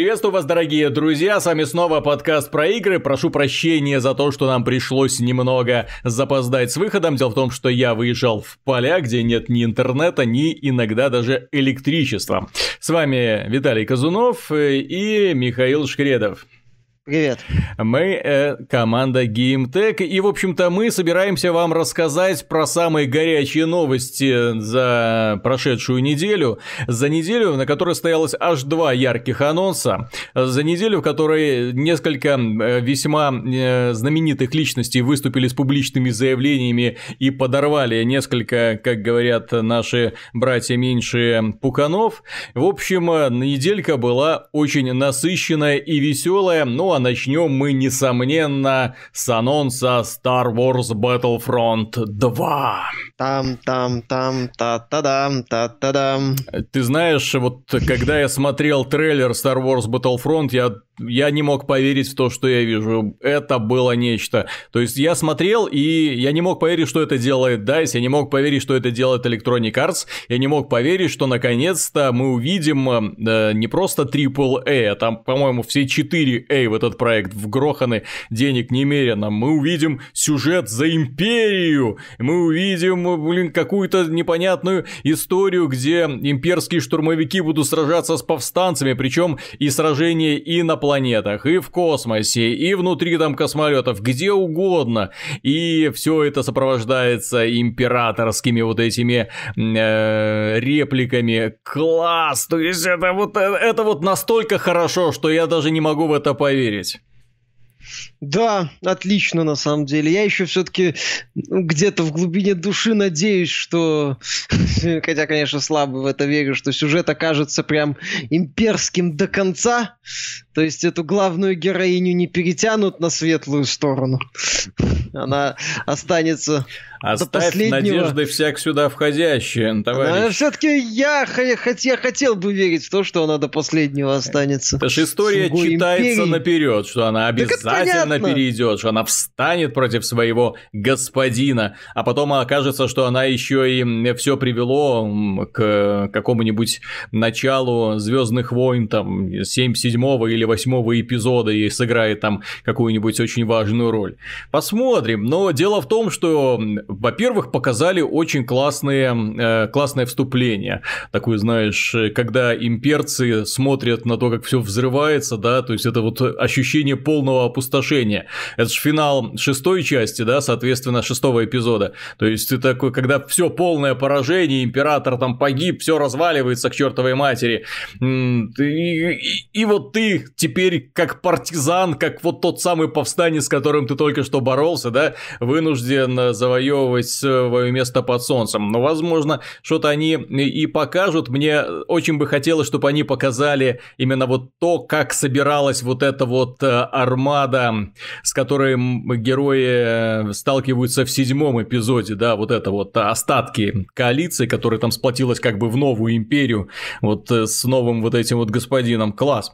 Приветствую вас, дорогие друзья, с вами снова подкаст про игры. Прошу прощения за то, что нам пришлось немного запоздать с выходом. Дело в том, что я выезжал в поля, где нет ни интернета, ни иногда даже электричества. С вами Виталий Казунов и Михаил Шкредов. Привет. Мы э, команда GameTech, и, в общем-то, мы собираемся вам рассказать про самые горячие новости за прошедшую неделю. За неделю, на которой стоялось аж два ярких анонса. За неделю, в которой несколько э, весьма э, знаменитых личностей выступили с публичными заявлениями и подорвали несколько, как говорят наши братья меньшие, пуканов. В общем, э, неделька была очень насыщенная и веселая, но а начнем мы, несомненно, с анонса Star Wars Battlefront 2. Там-там-там, та-та-дам, та-та-дам. Ты знаешь, вот когда я смотрел трейлер Star Wars Battlefront, я я не мог поверить в то, что я вижу. Это было нечто. То есть я смотрел, и я не мог поверить, что это делает DICE, я не мог поверить, что это делает Electronic Arts, я не мог поверить, что наконец-то мы увидим э, не просто AAA, а там, по-моему, все 4A в этот проект вгроханы, денег немерено. Мы увидим сюжет за империю, мы увидим, блин, какую-то непонятную историю, где имперские штурмовики будут сражаться с повстанцами, причем и сражения и на планетах, и в космосе, и внутри там космолетов, где угодно. И все это сопровождается императорскими вот этими э, репликами. Класс! То есть это вот, э, это вот настолько хорошо, что я даже не могу в это поверить. Да, отлично на самом деле. Я еще все-таки ну, где-то в глубине души надеюсь, что, хотя, конечно, слабо в это верю, что сюжет окажется прям имперским до конца. То есть эту главную героиню не перетянут на светлую сторону. Она останется Оставь до надежды всяк сюда входящие, товарищ. Все-таки я, я хотел бы верить в то, что она до последнего останется. Это же история читается империи. наперед, что она обязательно перейдет, что она встанет против своего господина, а потом окажется, что она еще и все привело к какому-нибудь началу Звездных войн, там, 7 седьмого или восьмого эпизода и сыграет там какую-нибудь очень важную роль. Посмотрим, но дело в том, что во-первых, показали очень классные, э, классное вступление. Такое, знаешь, когда имперцы смотрят на то, как все взрывается, да, то есть это вот ощущение полного опустошения. Это же финал шестой части, да, соответственно, шестого эпизода. То есть ты такой, когда все полное поражение, император там погиб, все разваливается к чертовой матери. И, и, и вот ты теперь как партизан, как вот тот самый повстанец, с которым ты только что боролся, да, вынужден завоевывать завоевывать свое место под солнцем. Но, возможно, что-то они и покажут. Мне очень бы хотелось, чтобы они показали именно вот то, как собиралась вот эта вот э, армада, с которой герои э, сталкиваются в седьмом эпизоде, да, вот это вот остатки коалиции, которая там сплотилась как бы в новую империю, вот э, с новым вот этим вот господином. Класс.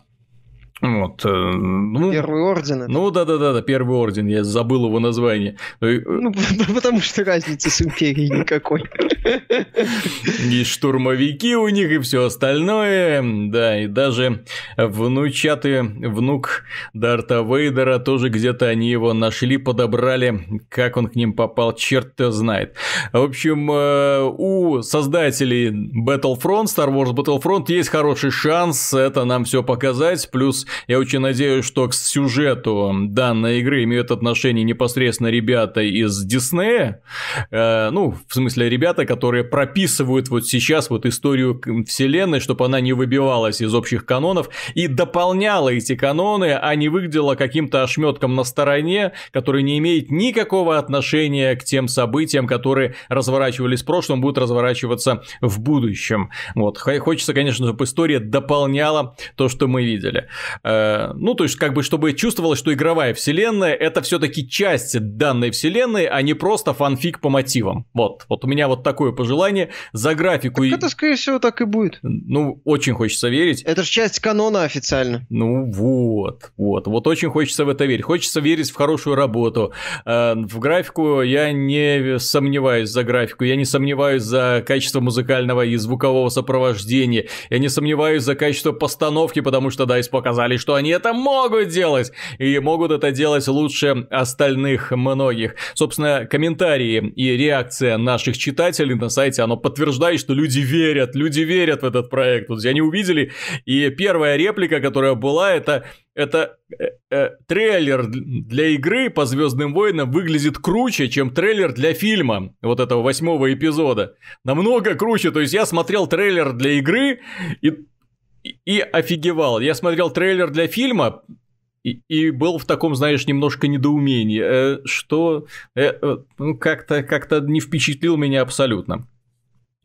Вот, э, ну, первый орден. Ну да, да, да, да, первый орден, я забыл его название. Ну, э, ну потому что разницы с империей никакой. И штурмовики у них, и все остальное. Да, и даже внучатый внук Дарта Вейдера тоже где-то они его нашли, подобрали. Как он к ним попал, черт-то знает. В общем, э, у создателей Battlefront, Star Wars Battlefront есть хороший шанс это нам все показать. Плюс я очень надеюсь, что к сюжету данной игры имеют отношение непосредственно ребята из Диснея. Э, ну, в смысле, ребята, которые прописывают вот сейчас вот историю вселенной, чтобы она не выбивалась из общих канонов и дополняла эти каноны, а не выглядела каким-то ошметком на стороне, который не имеет никакого отношения к тем событиям, которые разворачивались в прошлом, будут разворачиваться в будущем. Вот. Хочется, конечно, чтобы история дополняла то, что мы видели. Э, ну, то есть, как бы, чтобы чувствовалось, что игровая вселенная это все-таки часть данной вселенной, а не просто фанфик по мотивам. Вот, вот у меня вот такое пожелание за графику. Так это, скорее всего, так и будет. Ну, очень хочется верить. Это же часть канона официально. Ну, вот, вот, вот очень хочется в это верить. Хочется верить в хорошую работу. Э, в графику я не сомневаюсь за графику, я не сомневаюсь за качество музыкального и звукового сопровождения, я не сомневаюсь за качество постановки, потому что DICE показали, что они это могут делать, и могут это делать лучше остальных многих. Собственно, комментарии и реакция наших читателей на сайте, оно подтверждает, что люди верят, люди верят в этот проект. Вот они увидели, и первая реплика, которая была, это это э, э, трейлер для игры по Звездным войнам выглядит круче, чем трейлер для фильма вот этого восьмого эпизода. Намного круче. То есть я смотрел трейлер для игры и, и офигевал. Я смотрел трейлер для фильма, и, и был в таком, знаешь, немножко недоумении, э, что э, э, ну, как-то как не впечатлил меня абсолютно.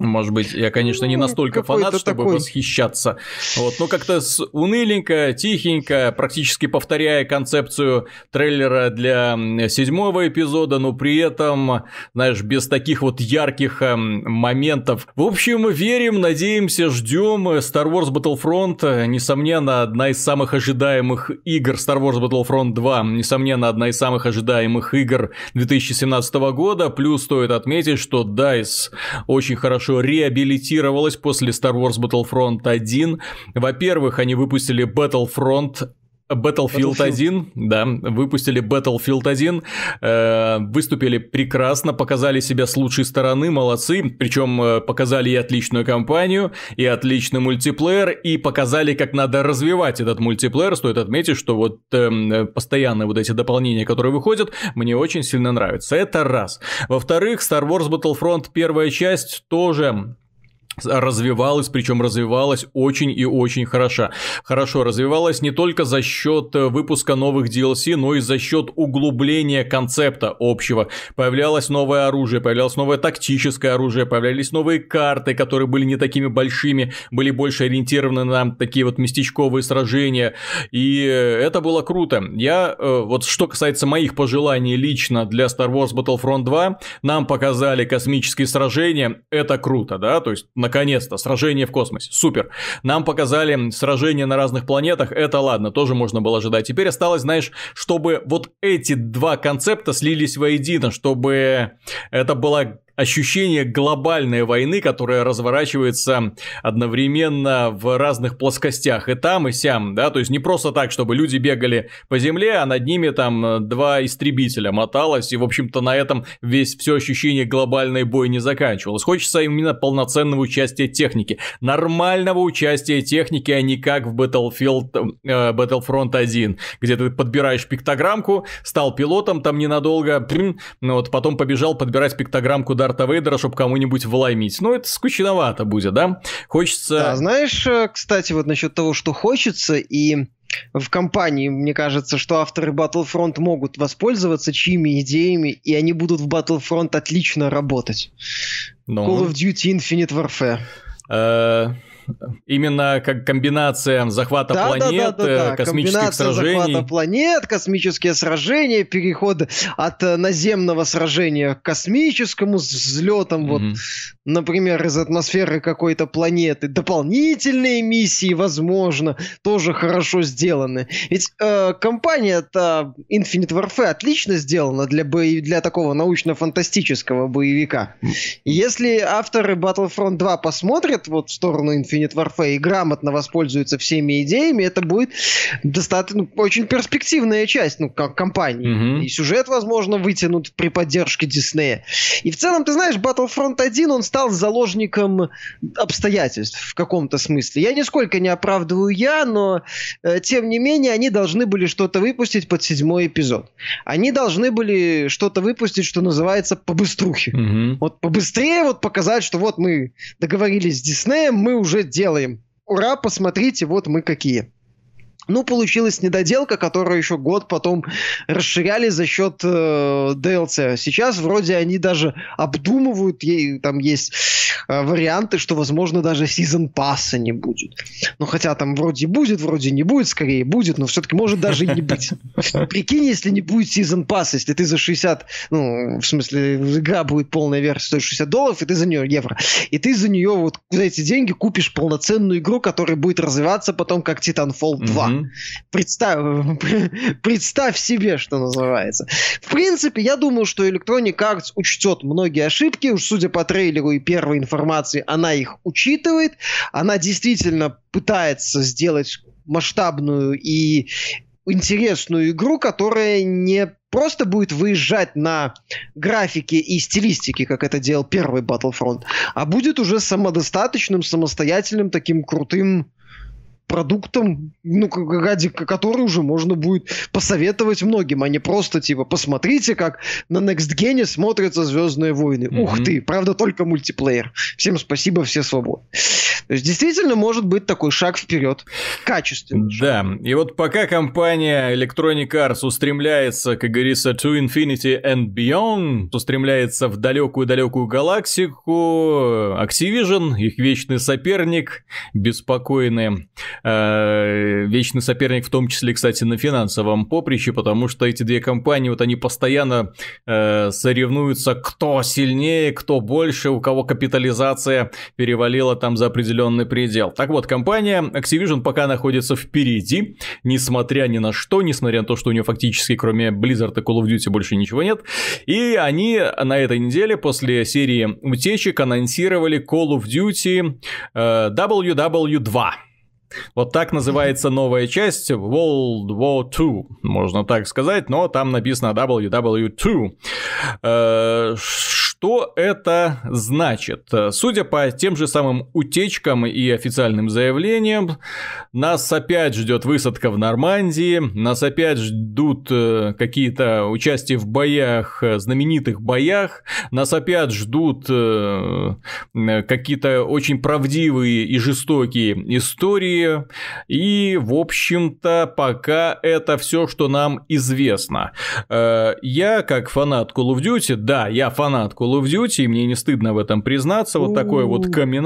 Может быть, я, конечно, не ну, настолько фанат, чтобы такой... восхищаться. Вот, но как-то уныленько, тихенько, практически повторяя концепцию трейлера для седьмого эпизода, но при этом, знаешь, без таких вот ярких эм, моментов. В общем, верим, надеемся, ждем Star Wars Battlefront. Несомненно, одна из самых ожидаемых игр Star Wars Battlefront 2. Несомненно, одна из самых ожидаемых игр 2017 года. Плюс стоит отметить, что DICE очень хорошо хорошо реабилитировалась после Star Wars Battlefront 1. Во-первых, они выпустили Battlefront Battlefield, Battlefield 1, да, выпустили Battlefield 1, э, выступили прекрасно, показали себя с лучшей стороны, молодцы, причем э, показали и отличную кампанию, и отличный мультиплеер, и показали, как надо развивать этот мультиплеер. Стоит отметить, что вот э, постоянные вот эти дополнения, которые выходят, мне очень сильно нравятся. Это раз. Во-вторых, Star Wars Battlefront первая часть тоже развивалась, причем развивалась очень и очень хорошо. Хорошо развивалась не только за счет э, выпуска новых DLC, но и за счет углубления концепта общего. Появлялось новое оружие, появлялось новое тактическое оружие, появлялись новые карты, которые были не такими большими, были больше ориентированы на такие вот местечковые сражения. И э, это было круто. Я, э, вот что касается моих пожеланий лично для Star Wars Battlefront 2, нам показали космические сражения, это круто, да, то есть Наконец-то, сражение в космосе. Супер. Нам показали сражения на разных планетах. Это ладно, тоже можно было ожидать. Теперь осталось, знаешь, чтобы вот эти два концепта слились воедино, чтобы это была ощущение глобальной войны, которая разворачивается одновременно в разных плоскостях, и там, и сям, да, то есть не просто так, чтобы люди бегали по земле, а над ними там два истребителя моталось, и, в общем-то, на этом весь все ощущение глобальной бой не заканчивалось. Хочется именно полноценного участия техники, нормального участия техники, а не как в Battlefield, э, Battlefront 1, где ты подбираешь пиктограммку, стал пилотом там ненадолго, ну вот потом побежал подбирать пиктограммку Дарта Вейдера, чтобы кому-нибудь вломить. Ну, это скучновато будет, да? Хочется... Да, знаешь, э, кстати, вот насчет того, что хочется, и в компании, мне кажется, что авторы Battlefront могут воспользоваться чьими идеями, и они будут в Battlefront отлично работать. Но... Ну. Call of Duty Infinite Warfare. Именно как комбинация захвата да, планет, да, да, да, да. космических комбинация сражений. захвата планет, космические сражения, переход от э, наземного сражения к космическому с взлетом, mm-hmm. вот, например, из атмосферы какой-то планеты. Дополнительные миссии, возможно, тоже хорошо сделаны. Ведь э, компания-то Infinite Warfare отлично сделана для, бои, для такого научно-фантастического боевика. Если авторы Battlefront 2 посмотрят вот в сторону Infinite Infinite Warfare и грамотно воспользуются всеми идеями, это будет достаточно ну, очень перспективная часть, ну, как компании. Mm-hmm. И сюжет, возможно, вытянут при поддержке Диснея. И в целом, ты знаешь, Battlefront 1, он стал заложником обстоятельств в каком-то смысле. Я нисколько не оправдываю я, но э, тем не менее они должны были что-то выпустить под седьмой эпизод. Они должны были что-то выпустить, что называется, побыструхе. Mm-hmm. Вот побыстрее вот показать, что вот мы договорились с Диснеем, мы уже делаем. Ура, посмотрите, вот мы какие. Ну, получилась недоделка, которую еще год потом расширяли за счет э, DLC. Сейчас вроде они даже обдумывают, ей, там есть э, варианты, что, возможно, даже сезон пасса не будет. Ну, хотя там вроде будет, вроде не будет, скорее будет, но все-таки может даже и не быть. Прикинь, если не будет сезон пасса, если ты за 60, ну, в смысле, игра будет полная версия, стоит 60 долларов, и ты за нее евро. И ты за нее вот за эти деньги купишь полноценную игру, которая будет развиваться потом как Titanfall 2. Представь, представь себе, что называется. В принципе, я думаю, что Electronic Arts учтет многие ошибки. Уж судя по трейлеру и первой информации, она их учитывает. Она действительно пытается сделать масштабную и интересную игру, которая не просто будет выезжать на графике и стилистике, как это делал первый Battlefront, а будет уже самодостаточным, самостоятельным, таким крутым продуктом, ну, ради который уже можно будет посоветовать многим, а не просто типа посмотрите, как на Next Gen смотрятся Звездные войны. Mm-hmm. Ух ты, правда, только мультиплеер. Всем спасибо, все свободны. То есть действительно может быть такой шаг вперед. Качественный. Да, и вот пока компания Electronic Arts устремляется, как говорится, to infinity and beyond, устремляется в далекую-далекую галактику, Activision, их вечный соперник, беспокойный, э, вечный соперник в том числе, кстати, на финансовом поприще, потому что эти две компании, вот они постоянно э, соревнуются, кто сильнее, кто больше, у кого капитализация перевалила там за определенный предел. Так вот, компания Activision пока находится впереди, несмотря ни на что, несмотря на то, что у нее фактически кроме Blizzard и Call of Duty больше ничего нет. И они на этой неделе после серии утечек анонсировали Call of Duty э, WW2. Вот так называется новая часть World War II, можно так сказать, но там написано WW2. Что это значит? Судя по тем же самым утечкам и официальным заявлениям, нас опять ждет высадка в Нормандии, нас опять ждут э, какие-то участия в боях, э, знаменитых боях, нас опять ждут э, какие-то очень правдивые и жестокие истории, и, в общем-то, пока это все, что нам известно. Я, как фанат Call of Duty, да, я фанат Call Call of Duty, и мне не стыдно в этом признаться, вот такой вот камин.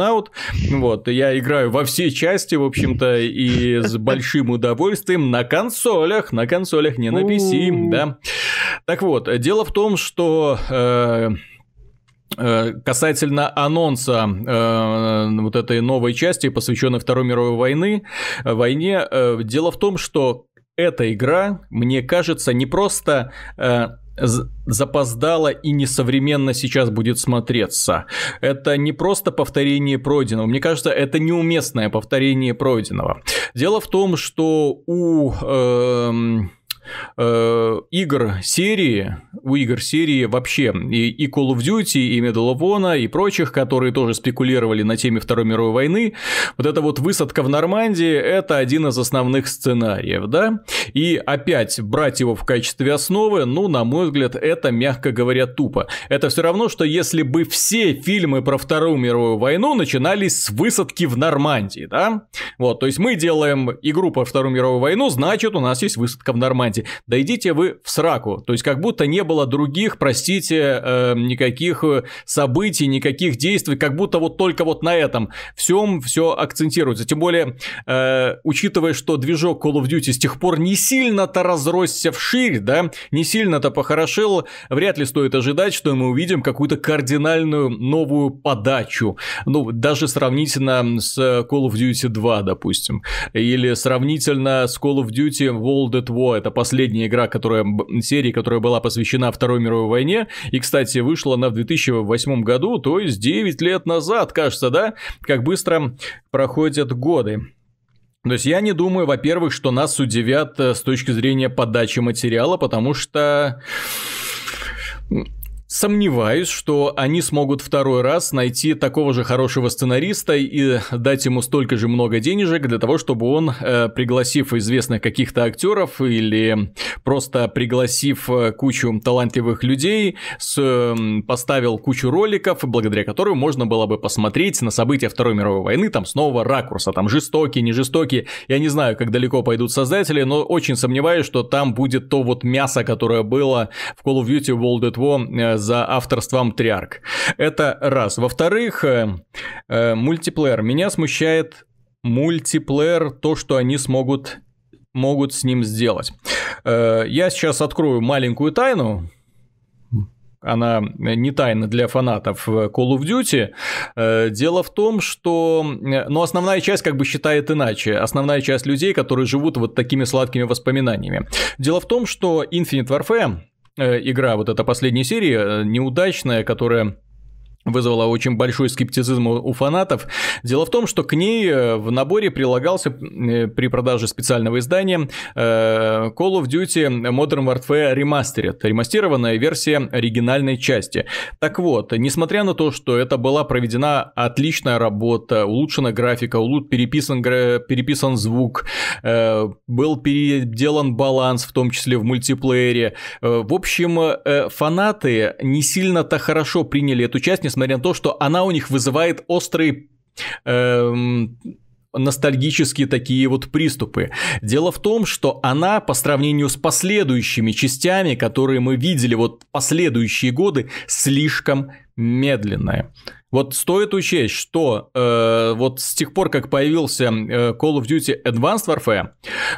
Вот, я играю во все части, в общем-то, и с большим удовольствием на консолях, на консолях, не на PC, да. Так вот, дело в том, что... Э, э Касательно анонса э, вот этой новой части, посвященной Второй мировой войны, войне, э, дело в том, что эта игра, мне кажется, не просто э, запоздало и несовременно сейчас будет смотреться. Это не просто повторение пройденного. Мне кажется, это неуместное повторение пройденного. Дело в том, что у... Э, э, игр серии, у игр серии вообще и, и Call of Duty, и Medal of Honor, и прочих, которые тоже спекулировали на теме Второй мировой войны, вот эта вот высадка в Нормандии – это один из основных сценариев, да? И опять брать его в качестве основы, ну, на мой взгляд, это, мягко говоря, тупо. Это все равно, что если бы все фильмы про Вторую мировую войну начинались с высадки в Нормандии, да? Вот, то есть мы делаем игру про Вторую мировую войну, значит, у нас есть высадка в Нормандии команде, да идите вы в сраку. То есть как будто не было других, простите, э, никаких событий, никаких действий, как будто вот только вот на этом всем все акцентируется. Тем более, э, учитывая, что движок Call of Duty с тех пор не сильно-то разросся вширь, да, не сильно-то похорошел, вряд ли стоит ожидать, что мы увидим какую-то кардинальную новую подачу. Ну, даже сравнительно с Call of Duty 2, допустим. Или сравнительно с Call of Duty World at War. Это последняя игра, которая, серии, которая была посвящена Второй мировой войне. И, кстати, вышла она в 2008 году, то есть 9 лет назад, кажется, да? Как быстро проходят годы. То есть я не думаю, во-первых, что нас удивят э, с точки зрения подачи материала, потому что Сомневаюсь, что они смогут второй раз найти такого же хорошего сценариста и дать ему столько же много денежек для того, чтобы он, э, пригласив известных каких-то актеров или просто пригласив э, кучу талантливых людей, с, поставил кучу роликов, благодаря которым можно было бы посмотреть на события Второй мировой войны там с нового ракурса, там жестокие, не жестокие. Я не знаю, как далеко пойдут создатели, но очень сомневаюсь, что там будет то вот мясо, которое было в Call of Duty World at War э, за авторством Триарк. Это раз. Во-вторых, э, э, мультиплеер. Меня смущает мультиплеер, то, что они смогут могут с ним сделать. Э, я сейчас открою маленькую тайну, она не тайна для фанатов Call of Duty. Э, дело в том, что... Э, ну, основная часть как бы считает иначе. Основная часть людей, которые живут вот такими сладкими воспоминаниями. Дело в том, что Infinite Warfare Э, игра, вот эта последняя серия, э, неудачная, которая вызвала очень большой скептицизм у фанатов. Дело в том, что к ней э, в наборе прилагался при продаже специального издания Call of Duty Modern Warfare Remastered, ремастированная версия оригинальной части. Так вот, несмотря на то, что это была проведена отличная работа, улучшена графика, переписан, переписан звук, был переделан баланс, в том числе в мультиплеере. В общем, э, фанаты не сильно-то хорошо приняли эту часть, несмотря на то, что она у них вызывает острые эм, ностальгические такие вот приступы. Дело в том, что она по сравнению с последующими частями, которые мы видели вот последующие годы, слишком медленная. Вот стоит учесть, что э, вот с тех пор, как появился э, Call of Duty Advanced Warfare,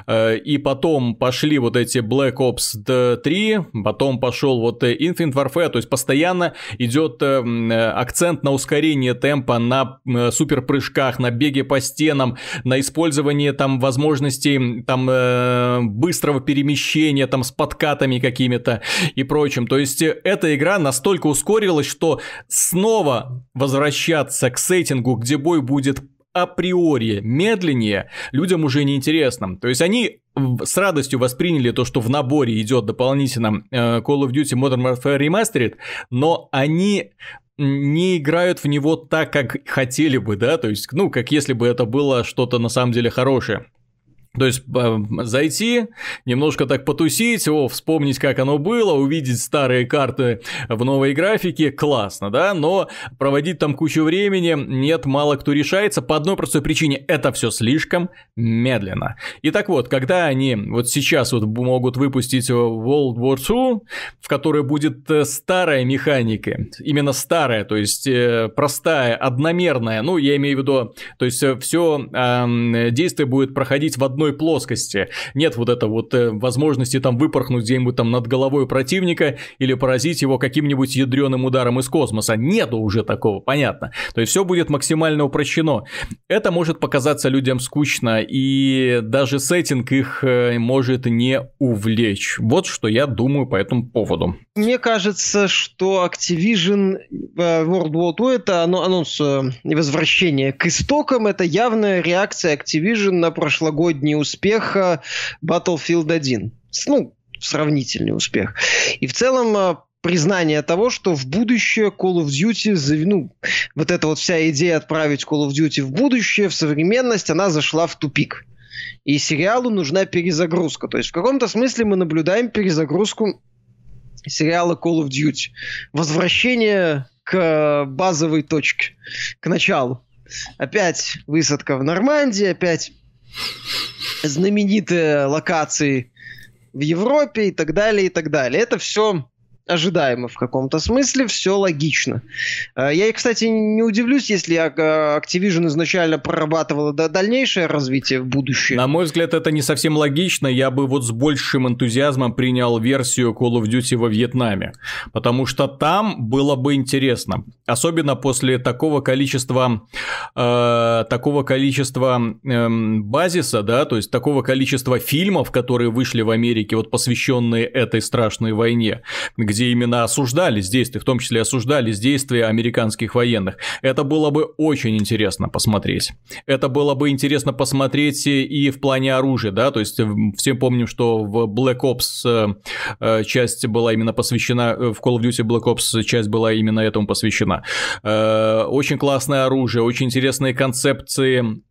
э, и потом пошли вот эти Black Ops 3, потом пошел вот э, Infinite Warfare, то есть постоянно идет э, акцент на ускорение темпа, на э, суперпрыжках, на беге по стенам, на использование там возможностей там э, быстрого перемещения там с подкатами какими-то и прочим. То есть э, эта игра настолько ускорилась, что снова возвращаться к сеттингу, где бой будет априори медленнее, людям уже не интересно. То есть они с радостью восприняли то, что в наборе идет дополнительно э, Call of Duty Modern Warfare Remastered, но они не играют в него так, как хотели бы, да, то есть, ну, как если бы это было что-то на самом деле хорошее. То есть зайти, немножко так потусить, о, вспомнить, как оно было, увидеть старые карты в новой графике, классно, да, но проводить там кучу времени нет, мало кто решается по одной простой причине, это все слишком медленно. И так вот, когда они вот сейчас вот могут выпустить World War II, в которой будет э, старая механика, именно старая, то есть э, простая, одномерная, ну, я имею в виду, то есть э, все э, действие будет проходить в одной одной плоскости. Нет вот это вот э, возможности там выпорхнуть где-нибудь там над головой противника или поразить его каким-нибудь ядреным ударом из космоса. Нету уже такого, понятно. То есть все будет максимально упрощено. Это может показаться людям скучно, и даже сеттинг их э, может не увлечь. Вот что я думаю по этому поводу. Мне кажется, что Activision э, World War II это анонс э, возвращения к истокам, это явная реакция Activision на прошлогодний успех Battlefield 1. Ну, сравнительный успех. И в целом э, признание того, что в будущее Call of Duty, ну, вот эта вот вся идея отправить Call of Duty в будущее, в современность, она зашла в тупик. И сериалу нужна перезагрузка. То есть в каком-то смысле мы наблюдаем перезагрузку сериала Call of Duty. Возвращение к базовой точке, к началу. Опять высадка в Нормандии, опять знаменитые локации в Европе и так далее, и так далее. Это все ожидаемо в каком-то смысле, все логично. Э, я, кстати, не удивлюсь, если э, Activision изначально прорабатывала дальнейшее развитие в будущее. На мой взгляд, это не совсем логично. Я бы вот с большим энтузиазмом принял версию Call of Duty во Вьетнаме, потому что там было бы интересно. Особенно после такого количества, э, такого количества э, базиса, да, то есть такого количества фильмов, которые вышли в Америке, вот посвященные этой страшной войне, где где именно осуждались действия, в том числе осуждались действия американских военных. Это было бы очень интересно посмотреть. Это было бы интересно посмотреть и в плане оружия, да, то есть все помним, что в Black Ops э, часть была именно посвящена, э, в Call of Duty Black Ops часть была именно этому посвящена. Э, очень классное оружие, очень интересные концепции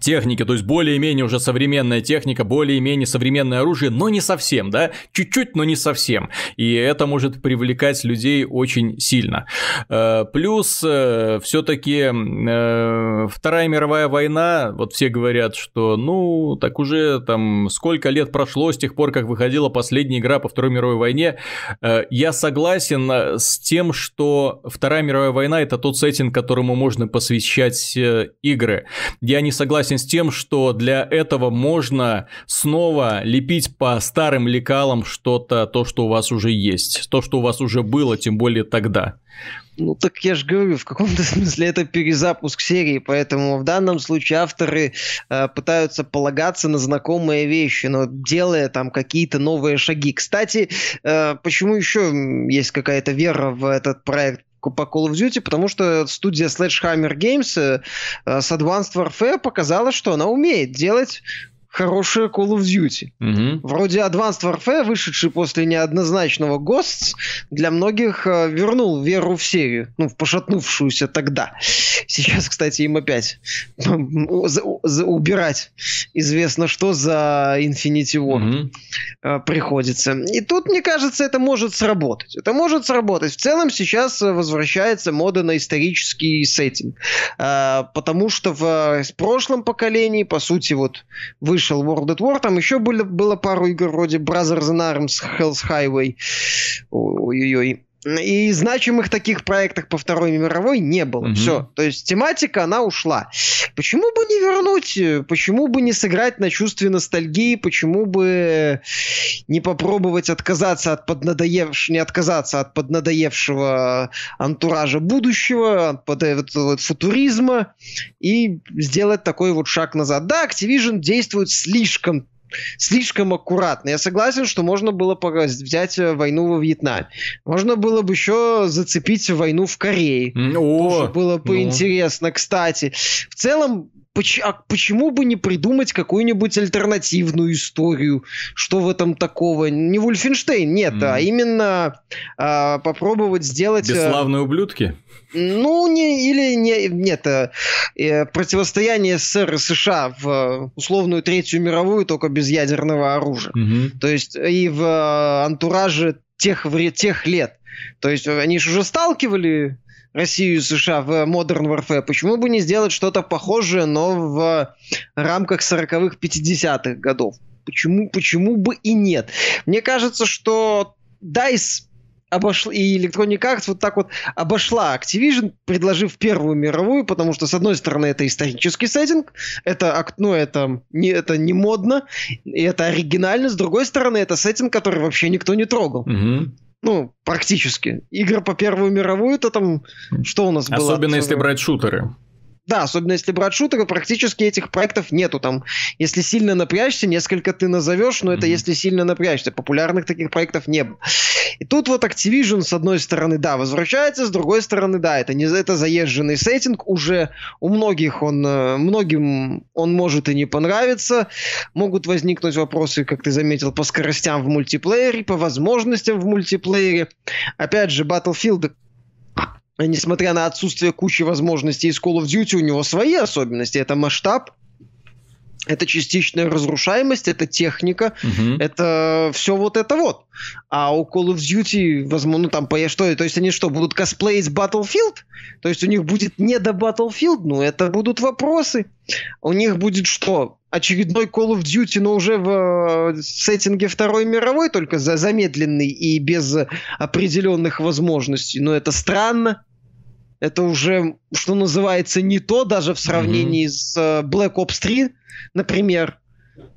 техники, то есть более-менее уже современная техника, более-менее современное оружие, но не совсем, да, чуть-чуть, но не совсем. И это может привлекать людей очень сильно. Э, плюс э, все-таки э, Вторая мировая война, вот все говорят, что ну так уже там сколько лет прошло с тех пор, как выходила последняя игра по Второй мировой войне. Я согласен с тем, что Вторая мировая война это тот сеттинг, которому можно посвящать игры. Я не согласен согласен с тем, что для этого можно снова лепить по старым лекалам что-то, то, что у вас уже есть, то, что у вас уже было, тем более тогда. Ну так я же говорю, в каком-то смысле это перезапуск серии, поэтому в данном случае авторы э, пытаются полагаться на знакомые вещи, но делая там какие-то новые шаги. Кстати, э, почему еще есть какая-то вера в этот проект? По Call of Duty, потому что студия Sledgehammer Games э, с Advanced Warfare показала, что она умеет делать хорошие Call of Duty. Угу. Вроде Advanced Warfare, вышедший после неоднозначного Ghosts, для многих э, вернул веру в серию, ну, в пошатнувшуюся тогда. Сейчас, кстати, им опять убирать известно что за Infinity War угу. э, приходится. И тут, мне кажется, это может сработать. Это может сработать. В целом сейчас возвращается мода на исторический сеттинг. Э, потому что в, э, прошлом поколении, по сути, вот вышел вышел World at War, там еще было, было пару игр вроде Brothers in Arms, Hell's Highway. Ой-ой-ой. И значимых таких проектах по Второй мировой не было. Угу. Все. То есть тематика, она ушла. Почему бы не вернуть? Почему бы не сыграть на чувстве ностальгии? Почему бы не попробовать отказаться от поднадоевшего, не отказаться от поднадоевшего антуража будущего, от под, вот, вот, футуризма и сделать такой вот шаг назад? Да, Activision действует слишком слишком аккуратно. Я согласен, что можно было взять э, войну во Вьетнаме. Можно было бы еще зацепить войну в Корее. О, Тоже было бы ну. интересно, кстати. В целом, а почему бы не придумать какую-нибудь альтернативную историю? Что в этом такого? Не Вульфенштейн, нет, mm. а именно а, попробовать сделать... Э, Бесславные ублюдки? Ну, не, или не, нет, э, э противостояние СССР и США в э, условную Третью мировую, только без ядерного оружия. Угу. То есть и в антураже тех, тех лет. То есть они же уже сталкивали Россию и США в Modern Warfare, почему бы не сделать что-то похожее, но в рамках 40-х, 50-х годов? Почему, почему бы и нет? Мне кажется, что DICE обошла, и Electronic Arts вот так вот обошла Activision, предложив Первую мировую, потому что, с одной стороны, это исторический сеттинг, это, ну, это, не, это не модно, и это оригинально, с другой стороны, это сеттинг, который вообще никто не трогал. Угу. Ну, практически. Игры по Первую мировую, то там что у нас было? Особенно если брать шутеры. Да, особенно если брать шутеры, практически этих проектов нету. Там, если сильно напрячься, несколько ты назовешь, но mm-hmm. это если сильно напрячься. Популярных таких проектов не было. И тут вот Activision, с одной стороны, да, возвращается, с другой стороны, да, это не это заезженный сеттинг, уже у многих он, э, многим он может и не понравиться. Могут возникнуть вопросы, как ты заметил, по скоростям в мультиплеере, по возможностям в мультиплеере. Опять же, Battlefield несмотря на отсутствие кучи возможностей из Call of Duty, у него свои особенности. Это масштаб, это частичная разрушаемость, это техника, угу. это все вот это вот. А у Call of Duty, возможно, ну там по что, то есть они что, будут косплеить Battlefield? То есть у них будет не до Battlefield? Ну, это будут вопросы. У них будет что? Очередной Call of Duty, но уже в э, сеттинге Второй мировой, только за замедленный и без определенных возможностей. Но это странно это уже, что называется, не то, даже в сравнении mm-hmm. с э, Black Ops 3, например.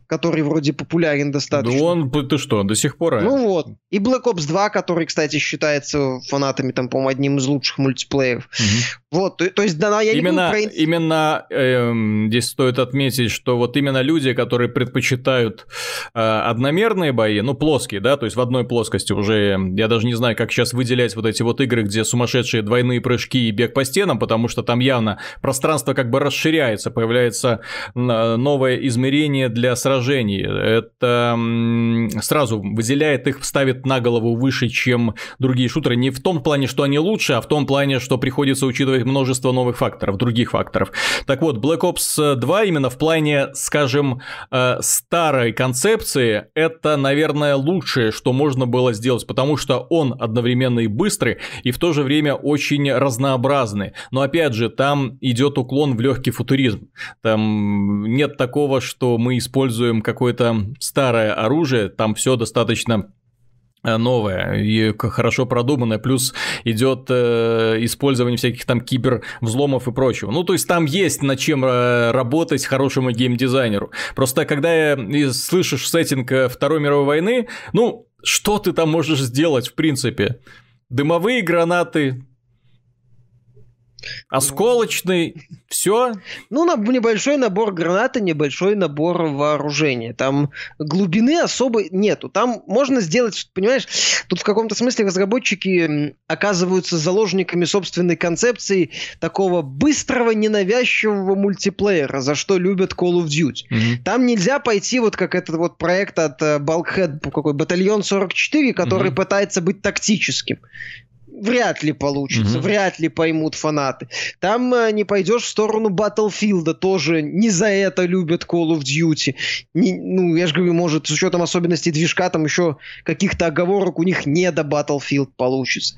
который вроде популярен достаточно. Да он, ты что, до сих пор? А? Ну вот. И Black Ops 2, который, кстати, считается фанатами, там, по-моему, одним из лучших мультиплееров. Угу. Вот, то, то есть, да, я именно, не буду. Именно эм, здесь стоит отметить, что вот именно люди, которые предпочитают э, одномерные бои, ну, плоские, да, то есть в одной плоскости уже, я даже не знаю, как сейчас выделять вот эти вот игры, где сумасшедшие двойные прыжки и бег по стенам, потому что там явно пространство как бы расширяется, появляется новое измерение для сражений. Это сразу выделяет их, ставит на голову выше, чем другие шутеры. Не в том плане, что они лучше, а в том плане, что приходится учитывать множество новых факторов, других факторов. Так вот, Black Ops 2 именно в плане, скажем, э, старой концепции, это, наверное, лучшее, что можно было сделать, потому что он одновременно и быстрый, и в то же время очень разнообразный. Но опять же, там идет уклон в легкий футуризм. Там нет такого, что мы используем какое-то старое оружие, там все достаточно э, новое и хорошо продуманное, плюс идет э, использование всяких там кибервзломов и прочего. Ну, то есть там есть над чем э, работать хорошему геймдизайнеру. Просто когда я слышишь сеттинг э, Второй мировой войны, ну, что ты там можешь сделать в принципе? Дымовые гранаты, Осколочный, все. Ну, небольшой набор гранаты, небольшой набор вооружения. Там глубины особо нету. Там можно сделать, понимаешь, тут в каком-то смысле разработчики оказываются заложниками собственной концепции такого быстрого, ненавязчивого мультиплеера, за что любят Call of Duty. Mm-hmm. Там нельзя пойти вот как этот вот проект от uh, Bulkhead, какой батальон 44, который mm-hmm. пытается быть тактическим вряд ли получится, mm-hmm. вряд ли поймут фанаты. Там э, не пойдешь в сторону Battlefield, тоже не за это любят Call of Duty. Не, ну, я же говорю, может, с учетом особенностей движка, там еще каких-то оговорок у них не до Battlefield получится.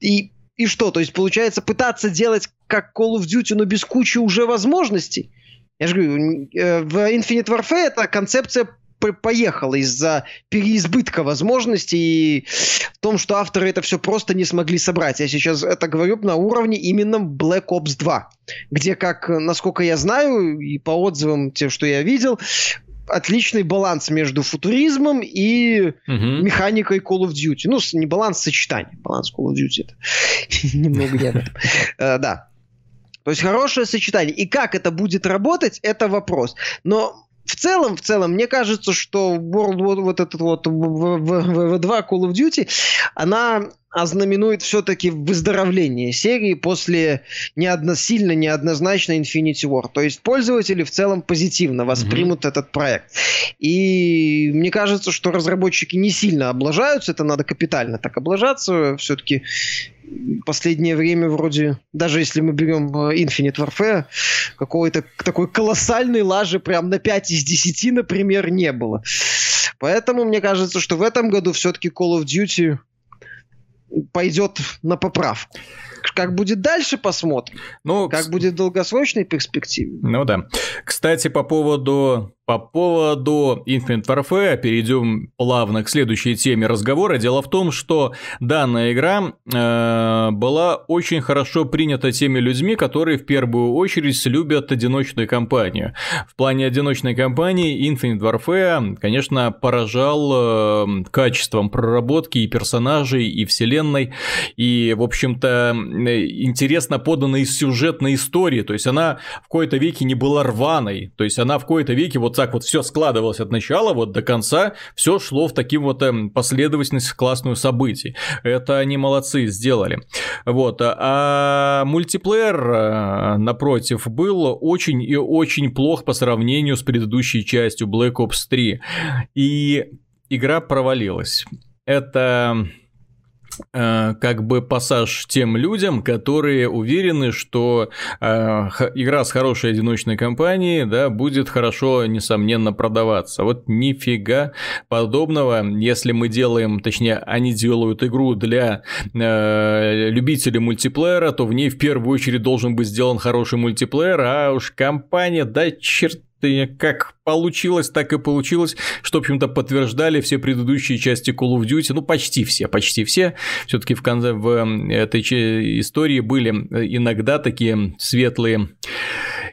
И, и что? То есть, получается, пытаться делать как Call of Duty, но без кучи уже возможностей. Я же говорю, э, в Infinite Warfare эта концепция поехала из-за переизбытка возможностей и в том, что авторы это все просто не смогли собрать. Я сейчас это говорю на уровне именно Black Ops 2, где, как, насколько я знаю, и по отзывам, тем, что я видел, отличный баланс между футуризмом и угу. механикой Call of Duty. Ну, не баланс, сочетание. Баланс Call of Duty это немного не об этом. Э, да. То есть хорошее сочетание. И как это будет работать, это вопрос. Но в целом, в целом, мне кажется, что World вот, вот этот вот в 2 Call of Duty, она ознаменует все-таки выздоровление серии после неодно, сильно неоднозначно Infinity War. То есть пользователи в целом позитивно воспримут mm-hmm. этот проект. И мне кажется, что разработчики не сильно облажаются, это надо капитально так облажаться. Все-таки последнее время вроде, даже если мы берем э, Infinite Warfare, какой-то такой колоссальной лажи прям на 5 из 10, например, не было. Поэтому мне кажется, что в этом году все-таки Call of Duty пойдет на поправку. Как будет дальше, посмотрим. Ну, как будет в долгосрочной перспективе. Ну да. Кстати, по поводу по поводу Infinite Warfare перейдем плавно к следующей теме разговора. Дело в том, что данная игра э, была очень хорошо принята теми людьми, которые в первую очередь любят одиночную кампанию. В плане одиночной кампании Infinite Warfare, конечно, поражал э, качеством проработки и персонажей, и вселенной, и, в общем-то, интересно поданной сюжетной истории. То есть она в кои-то веке не была рваной, то есть она в кои-то веке вот так вот все складывалось от начала вот до конца, все шло в таким вот эм, последовательность классную событий. Это они молодцы сделали. Вот. А мультиплеер, э, напротив, был очень и очень плох по сравнению с предыдущей частью Black Ops 3. И игра провалилась. Это Э, как бы пассаж тем людям, которые уверены, что э, игра с хорошей одиночной компанией, да, будет хорошо, несомненно, продаваться. Вот нифига подобного, если мы делаем, точнее, они делают игру для э, любителей мультиплеера, то в ней в первую очередь должен быть сделан хороший мультиплеер, а уж компания, да черт как получилось, так и получилось, что, в общем-то, подтверждали все предыдущие части Call of Duty, ну, почти все, почти все. все таки в конце в этой истории были иногда такие светлые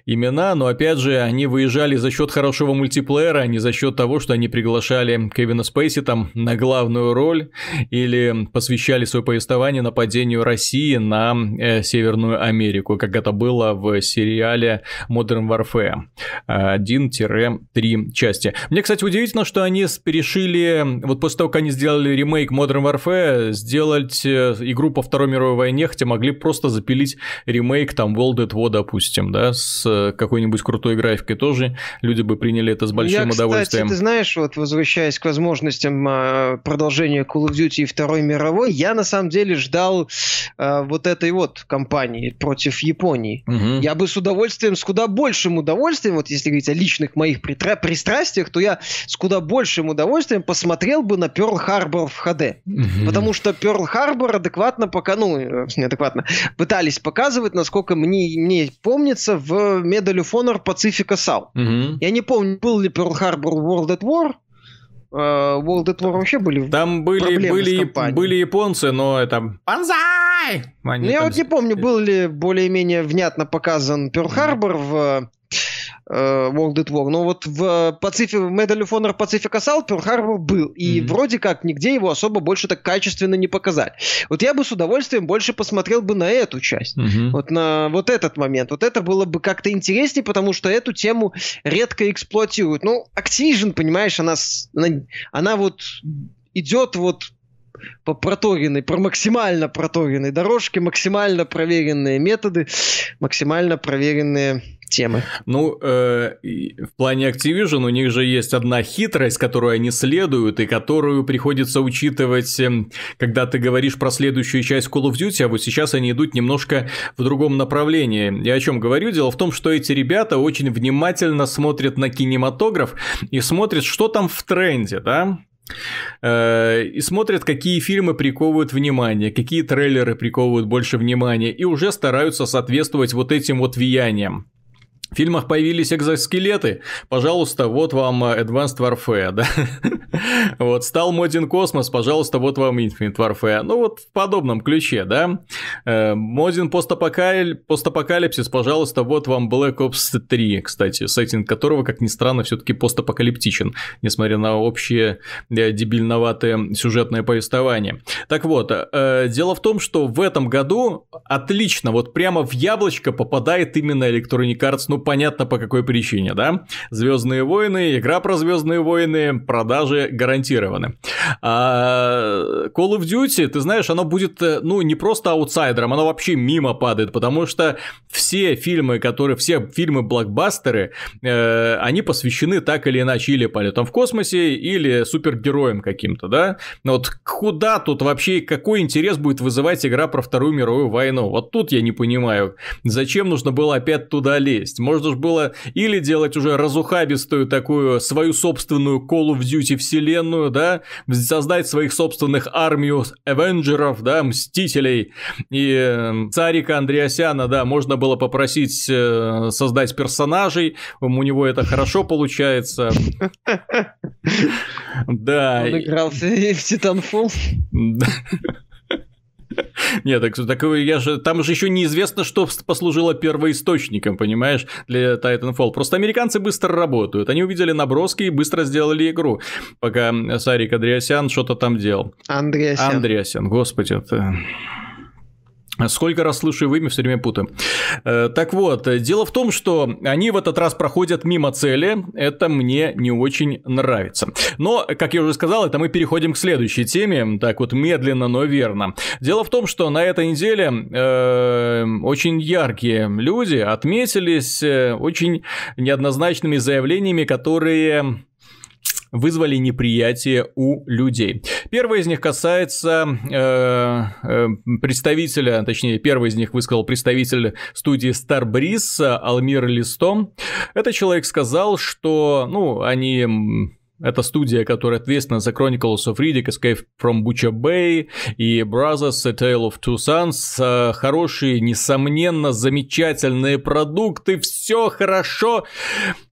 имена, но опять же, они выезжали за счет хорошего мультиплеера, а не за счет того, что они приглашали Кевина Спейси там на главную роль или посвящали свое повествование нападению России на э, Северную Америку, как это было в сериале Modern Warfare 1-3 части. Мне, кстати, удивительно, что они перешили, вот после того, как они сделали ремейк Modern Warfare, сделать э, игру по Второй мировой войне, хотя могли просто запилить ремейк там World at War, допустим, да, с какой-нибудь крутой графикой тоже, люди бы приняли это с большим Я, удовольствием. Кстати, ты знаешь, вот возвращаясь к возможностям а, продолжения Call of Duty и Второй мировой, я на самом деле ждал а, вот этой вот кампании против Японии. Угу. Я бы с удовольствием, с куда большим удовольствием, вот если говорить о личных моих пристрастиях, то я с куда большим удовольствием посмотрел бы на Pearl Harbor в HD. Угу. Потому что Pearl Harbor адекватно пока, ну, э, неадекватно, пытались показывать, насколько мне, мне помнится, в Medal of Honor Pacific Assault. Угу. Я не помню, был ли Pearl Harbor World at War, э, World at War вообще были Там были, были, были японцы, но это... Банзай! ну, я вот не помню, был ли более-менее внятно показан Pearl Harbor в World at War. Но вот в Pacific, Medal of Honor Pacific Assault Pearl Harbor был. И mm-hmm. вроде как нигде его особо больше так качественно не показали. Вот я бы с удовольствием больше посмотрел бы на эту часть. Mm-hmm. Вот на вот этот момент. Вот это было бы как-то интереснее, потому что эту тему редко эксплуатируют. Ну, Activision, понимаешь, она, она, она вот идет вот по проторенной, про максимально проторенной дорожке, максимально проверенные методы, максимально проверенные темы. Ну, э, в плане Activision у них же есть одна хитрость, которую они следуют и которую приходится учитывать, эм, когда ты говоришь про следующую часть Call of Duty, а вот сейчас они идут немножко в другом направлении. Я о чем говорю? Дело в том, что эти ребята очень внимательно смотрят на кинематограф и смотрят, что там в тренде, да? Э, и смотрят, какие фильмы приковывают внимание, какие трейлеры приковывают больше внимания, и уже стараются соответствовать вот этим вот влияниям. В фильмах появились экзоскелеты, пожалуйста, вот вам э, Advanced Warfare, да? вот, стал моден космос, пожалуйста, вот вам Infinite Warfare. Ну, вот в подобном ключе, да? Э, моден постапокаль... постапокалипсис, пожалуйста, вот вам Black Ops 3, кстати, сеттинг которого, как ни странно, все таки постапокалиптичен, несмотря на общее э, дебильноватое сюжетное повествование. Так вот, дело в том, что в этом году отлично, вот прямо в яблочко попадает именно Electronic Arts, ну, понятно по какой причине, да? Звездные войны, игра про Звездные войны, продажи гарантированы. А Call of Duty, ты знаешь, оно будет, э, ну, не просто аутсайдером, оно вообще мимо падает, потому что все фильмы, которые, все фильмы-блокбастеры, э, они посвящены так или иначе или полетам в космосе, или супергероям каким-то, да? Но вот куда тут вообще, какой интерес будет вызывать игра про Вторую мировую войну? Вот тут я не понимаю, зачем нужно было опять туда лезть? Можно же было или делать уже разухабистую такую свою собственную Call of Duty вселенную, да, создать своих собственных армию Авенджеров, да, Мстителей, и э, Царика Андреасяна, да, можно было попросить э, создать персонажей, у него это хорошо получается. Да. Он играл в Titanfall. Нет, так, так я же, там же еще неизвестно, что послужило первоисточником, понимаешь, для Titanfall. Просто американцы быстро работают. Они увидели наброски и быстро сделали игру, пока Сарик Андреасян что-то там делал. Андреасян. Андреасян, господи, это... Сколько раз слышу его имя, все время путаю. Э, так вот, дело в том, что они в этот раз проходят мимо цели. Это мне не очень нравится. Но, как я уже сказал, это мы переходим к следующей теме. Так вот, медленно, но верно. Дело в том, что на этой неделе э, очень яркие люди отметились э, очень неоднозначными заявлениями, которые вызвали неприятие у людей. Первый из них касается э, э, представителя, точнее, первый из них высказал представитель студии Starbreeze Алмир Листом. Этот человек сказал, что, ну, они это студия, которая ответственна за Chronicles of Riddick, Escape from Butcher Bay и Brothers, A Tale of Two Sons. Хорошие, несомненно, замечательные продукты, все хорошо.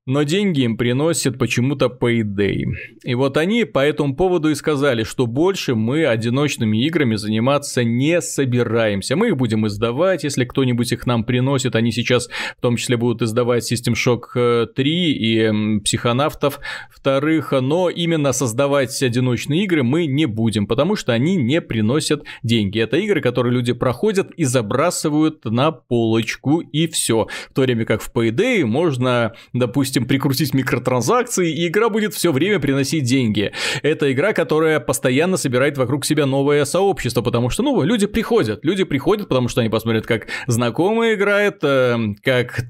Но деньги им приносит почему-то Payday. И вот они по этому поводу и сказали, что больше мы одиночными играми заниматься не собираемся. Мы их будем издавать, если кто-нибудь их нам приносит. Они сейчас в том числе будут издавать System Shock 3 э, и Психонавтов вторых, но именно создавать одиночные игры мы не будем, потому что они не приносят деньги. Это игры, которые люди проходят и забрасывают на полочку и все. В то время как в Payday можно, допустим, прикрутить микротранзакции, и игра будет все время приносить деньги. Это игра, которая постоянно собирает вокруг себя новое сообщество, потому что, ну, люди приходят. Люди приходят, потому что они посмотрят, как знакомые играют, э, как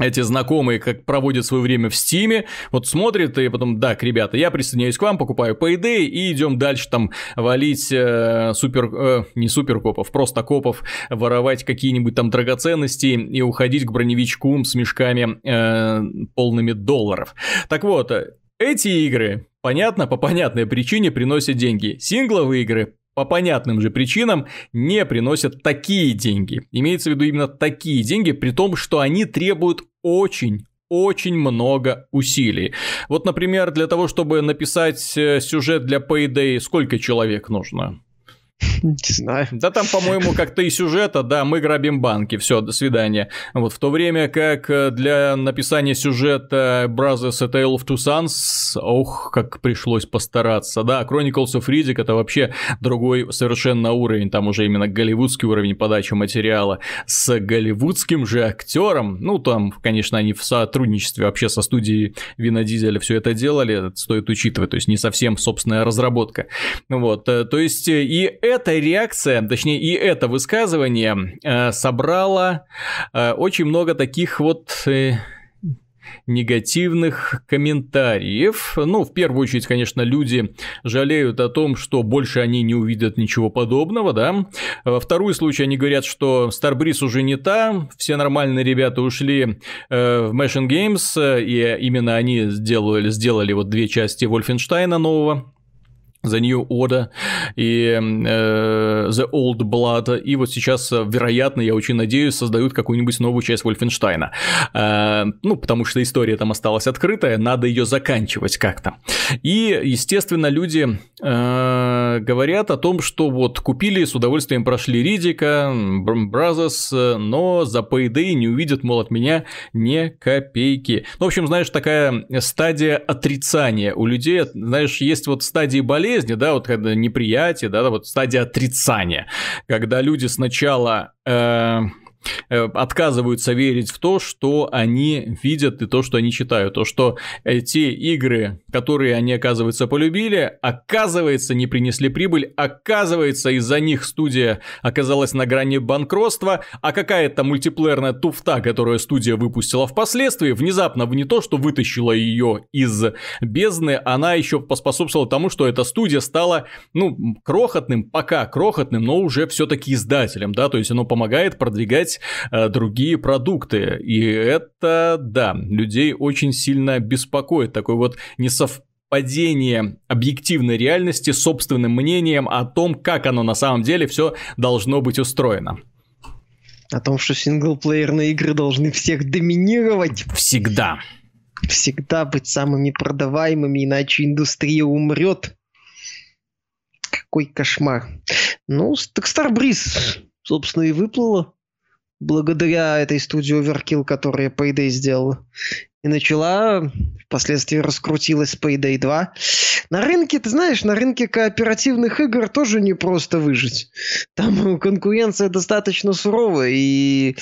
эти знакомые, как проводят свое время в Стиме, вот смотрят и потом, так, ребята, я присоединяюсь к вам, покупаю Payday и идем дальше там валить э, супер, э, не супер копов, просто копов, воровать какие-нибудь там драгоценности и уходить к броневичку с мешками э, полными долларов. Так вот, эти игры, понятно, по понятной причине приносят деньги. Сингловые игры по понятным же причинам не приносят такие деньги. Имеется в виду именно такие деньги, при том, что они требуют очень очень много усилий. Вот, например, для того, чтобы написать э, сюжет для Payday, сколько человек нужно? Не знаю. Да там, по-моему, как-то и сюжета, да, мы грабим банки, все, до свидания. Вот в то время как э, для написания сюжета Brothers A Tale of Two Sons, ох, как пришлось постараться, да, Chronicles of Riddick это вообще другой совершенно уровень, там уже именно голливудский уровень подачи материала с голливудским же актером, ну там, конечно, они в сотрудничестве вообще со студией Вина Дизеля все это делали, это стоит учитывать, то есть не совсем собственная разработка, вот, э, то есть э, и эта реакция, точнее и это высказывание э, собрало э, очень много таких вот... Э, негативных комментариев. Ну, в первую очередь, конечно, люди жалеют о том, что больше они не увидят ничего подобного, да. Во второй случай они говорят, что Starbreeze уже не та, все нормальные ребята ушли э, в Machine Games, и именно они сделали, сделали вот две части Вольфенштейна нового. The New Order и э, The Old Blood, и вот сейчас, вероятно, я очень надеюсь, создают какую-нибудь новую часть Вольфенштейна. Э, ну, потому что история там осталась открытая, надо ее заканчивать как-то. И, естественно, люди э, говорят о том, что вот купили, с удовольствием прошли Ридика, Brothers, но за Payday не увидят, мол, от меня ни копейки. Ну, в общем, знаешь, такая стадия отрицания у людей, знаешь, есть вот стадии болезни, болезни, да, вот когда неприятие, да, вот стадия отрицания, когда люди сначала э, отказываются верить в то, что они видят и то, что они читают. То, что те игры, которые они, оказывается, полюбили, оказывается, не принесли прибыль, оказывается, из-за них студия оказалась на грани банкротства, а какая-то мультиплеерная туфта, которую студия выпустила впоследствии, внезапно не то, что вытащила ее из бездны, она еще поспособствовала тому, что эта студия стала, ну, крохотным, пока крохотным, но уже все-таки издателем, да, то есть оно помогает продвигать покупать э, другие продукты. И это, да, людей очень сильно беспокоит. Такой вот несовпадение объективной реальности собственным мнением о том, как оно на самом деле все должно быть устроено. О том, что синглплеерные игры должны всех доминировать. Всегда. Всегда быть самыми продаваемыми, иначе индустрия умрет. Какой кошмар. Ну, так Starbreeze, собственно, и выплыла благодаря этой студии Overkill, которая Payday сделала. И начала, впоследствии раскрутилась Payday 2. На рынке, ты знаешь, на рынке кооперативных игр тоже не просто выжить. Там конкуренция достаточно суровая, и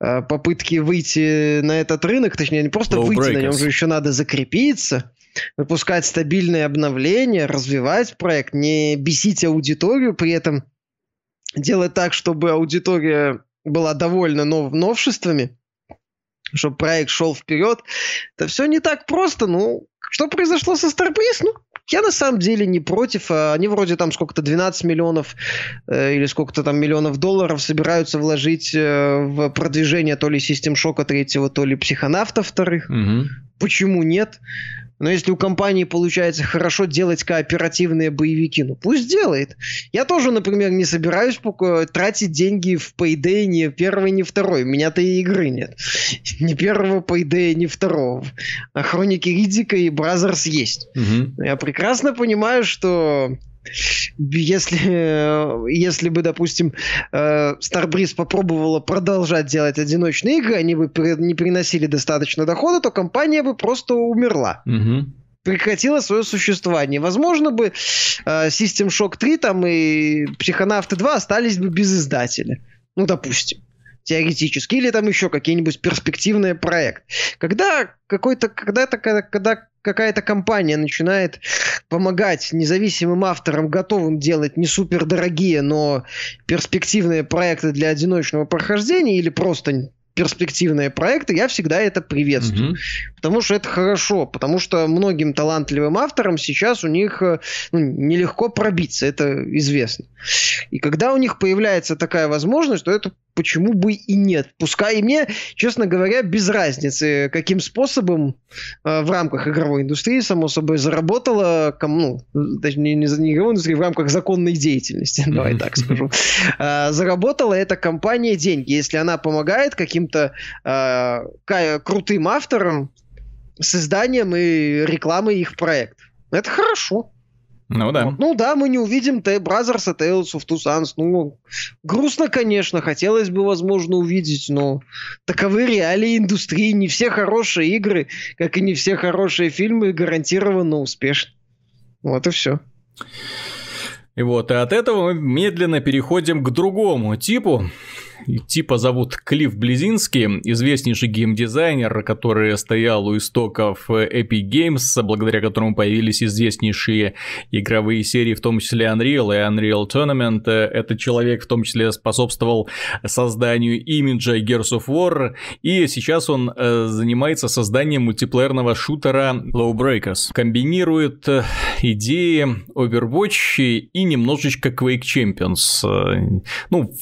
э, попытки выйти на этот рынок, точнее, не просто no выйти breakers. на нем, же еще надо закрепиться, выпускать стабильные обновления, развивать проект, не бесить аудиторию, при этом делать так, чтобы аудитория была довольна нов новшествами, чтобы проект шел вперед. Это все не так просто. Ну, что произошло со Starbreeze? Ну, я на самом деле не против. А они вроде там сколько-то 12 миллионов э, или сколько-то там миллионов долларов собираются вложить э, в продвижение то ли Систем Шока третьего, то ли Психонавта вторых. Угу. Почему нет? Но если у компании получается хорошо делать кооперативные боевики, ну пусть делает. Я тоже, например, не собираюсь тратить деньги в Payday ни первый, ни второй. У меня-то и игры нет. Ни первого Payday, ни второго. А Хроники Риддика и Brothers есть. Угу. Я прекрасно понимаю, что если, если бы, допустим, э, Starbreeze попробовала продолжать делать одиночные игры, они бы не приносили достаточно дохода, то компания бы просто умерла. Угу прекратила свое существование. Возможно бы э, System Shock 3 там и Психонавты 2 остались бы без издателя. Ну, допустим теоретически, или там еще какие-нибудь перспективные проекты. Когда какой-то, когда-то, когда, когда какая-то компания начинает помогать независимым авторам, готовым делать не супер дорогие, но перспективные проекты для одиночного прохождения или просто перспективные проекты, я всегда это приветствую. Угу. Потому что это хорошо, потому что многим талантливым авторам сейчас у них э, ну, нелегко пробиться, это известно. И когда у них появляется такая возможность, то это почему бы и нет. Пускай и мне, честно говоря, без разницы, каким способом э, в рамках игровой индустрии, само собой, заработала, ну, точнее, не, не игровой индустрии, в рамках законной деятельности, давай так скажу, э, заработала эта компания деньги. Если она помогает каким-то э, крутым авторам с изданием и рекламой их проектов. Это хорошо. Ну да. Вот. Ну да, мы не увидим Т Brothers и Tales of Two Sons. Ну, грустно, конечно, хотелось бы, возможно, увидеть, но таковы реалии индустрии. Не все хорошие игры, как и не все хорошие фильмы, гарантированно успешны. Вот и все. И вот, и от этого мы медленно переходим к другому типу типа зовут Клифф Близинский, известнейший геймдизайнер, который стоял у истоков Epic Games, благодаря которому появились известнейшие игровые серии, в том числе Unreal и Unreal Tournament. Этот человек в том числе способствовал созданию имиджа Gears of War, и сейчас он э, занимается созданием мультиплеерного шутера Lowbreakers. Комбинирует э, идеи Overwatch и немножечко Quake Champions. Э, ну,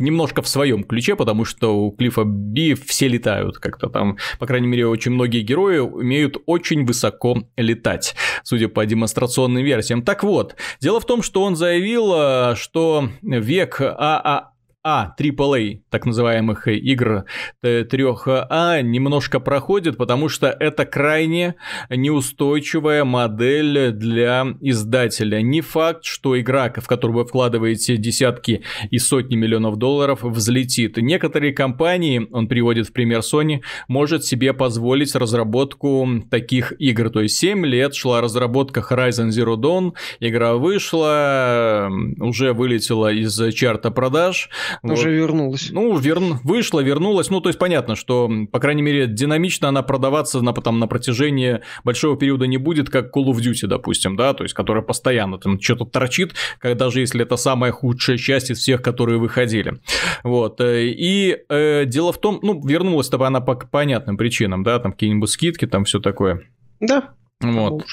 немножко в своем ключе, потому что у Клиффа Би все летают как-то там. По крайней мере, очень многие герои умеют очень высоко летать, судя по демонстрационным версиям. Так вот, дело в том, что он заявил, э, что век АА а, AAA, так называемых игр 3А, немножко проходит, потому что это крайне неустойчивая модель для издателя. Не факт, что игра, в которую вы вкладываете десятки и сотни миллионов долларов, взлетит. Некоторые компании, он приводит в пример Sony, может себе позволить разработку таких игр. То есть 7 лет шла разработка Horizon Zero Dawn, игра вышла, уже вылетела из чарта продаж, вот. Уже вернулась. Ну, вер... вышла, вернулась. Ну, то есть понятно, что, по крайней мере, динамично она продаваться на, там, на протяжении большого периода не будет, как Call of Duty, допустим, да, то есть, которая постоянно там что-то торчит, когда, даже если это самая худшая часть из всех, которые выходили. Вот. Э, и э, дело в том, ну, вернулась-то она по понятным причинам, да, там какие-нибудь скидки, там все такое. Да. Вот.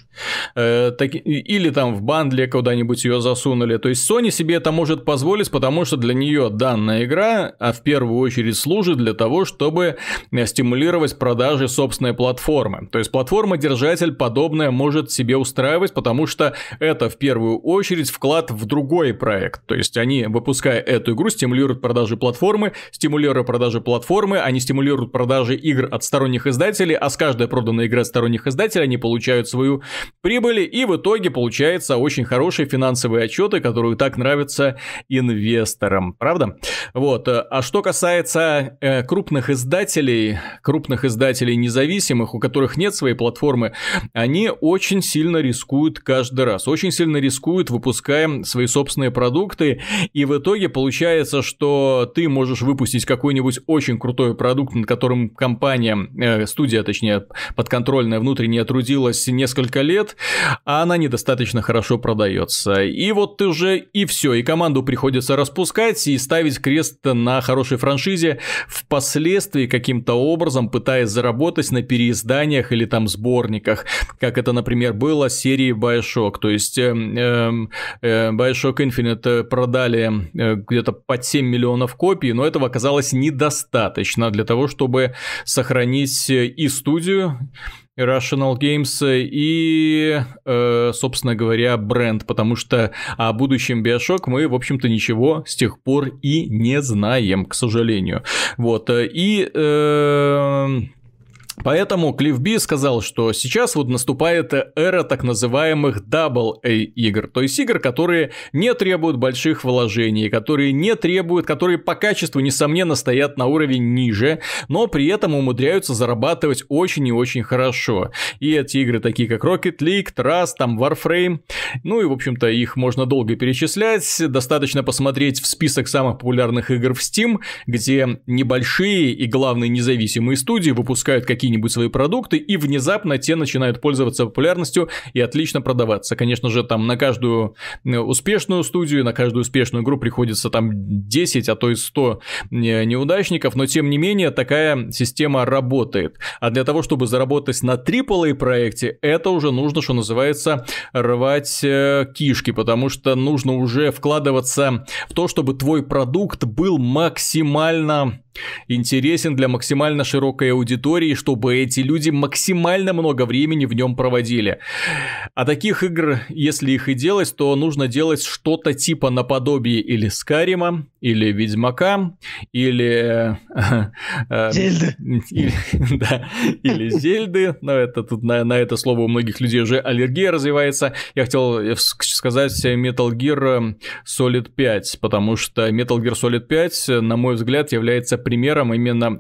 Э, так, или там в бандле куда-нибудь ее засунули. То есть Sony себе это может позволить, потому что для нее данная игра, а в первую очередь служит для того, чтобы э, стимулировать продажи собственной платформы. То есть платформа-держатель подобное может себе устраивать, потому что это в первую очередь вклад в другой проект. То есть они, выпуская эту игру, стимулируют продажи платформы, стимулируя продажи платформы, они стимулируют продажи игр от сторонних издателей, а с каждой проданной игры от сторонних издателей они получают получают свою прибыль, и в итоге получается очень хорошие финансовые отчеты, которые так нравятся инвесторам, правда? Вот. А что касается э, крупных издателей, крупных издателей независимых, у которых нет своей платформы, они очень сильно рискуют каждый раз, очень сильно рискуют, выпуская свои собственные продукты, и в итоге получается, что ты можешь выпустить какой-нибудь очень крутой продукт, над которым компания, э, студия, точнее, подконтрольная внутренняя трудилась несколько лет, а она недостаточно хорошо продается. И вот уже и все, и команду приходится распускать и ставить крест на хорошей франшизе, впоследствии каким-то образом пытаясь заработать на переизданиях или там сборниках, как это, например, было с серией Bioshock. То есть э, э, Bioshock Infinite продали э, где-то под 7 миллионов копий, но этого оказалось недостаточно для того, чтобы сохранить и студию, Irrational Games и, э, собственно говоря, бренд, потому что о будущем Bioshock мы, в общем-то, ничего с тех пор и не знаем, к сожалению. Вот, и... Э, Поэтому Клифф Би сказал, что сейчас вот наступает эра так называемых AA игр, то есть игр, которые не требуют больших вложений, которые не требуют, которые по качеству, несомненно, стоят на уровень ниже, но при этом умудряются зарабатывать очень и очень хорошо. И эти игры такие как Rocket League, Trust, там Warframe, ну и, в общем-то, их можно долго перечислять, достаточно посмотреть в список самых популярных игр в Steam, где небольшие и, главное, независимые студии выпускают какие какие-нибудь свои продукты, и внезапно те начинают пользоваться популярностью и отлично продаваться. Конечно же, там на каждую э, успешную студию, на каждую успешную игру приходится там 10, а то и 100 э, неудачников, но тем не менее такая система работает. А для того, чтобы заработать на AAA проекте, это уже нужно, что называется, рвать э, кишки, потому что нужно уже вкладываться в то, чтобы твой продукт был максимально интересен для максимально широкой аудитории, чтобы эти люди максимально много времени в нем проводили. А таких игр, если их и делать, то нужно делать что-то типа наподобие или Скарима, или Ведьмака, или... Э, Зельды. Или, да, или Зельды, но это тут на, на это слово у многих людей уже аллергия развивается. Я хотел сказать Metal Gear Solid 5, потому что Metal Gear Solid 5, на мой взгляд, является примером именно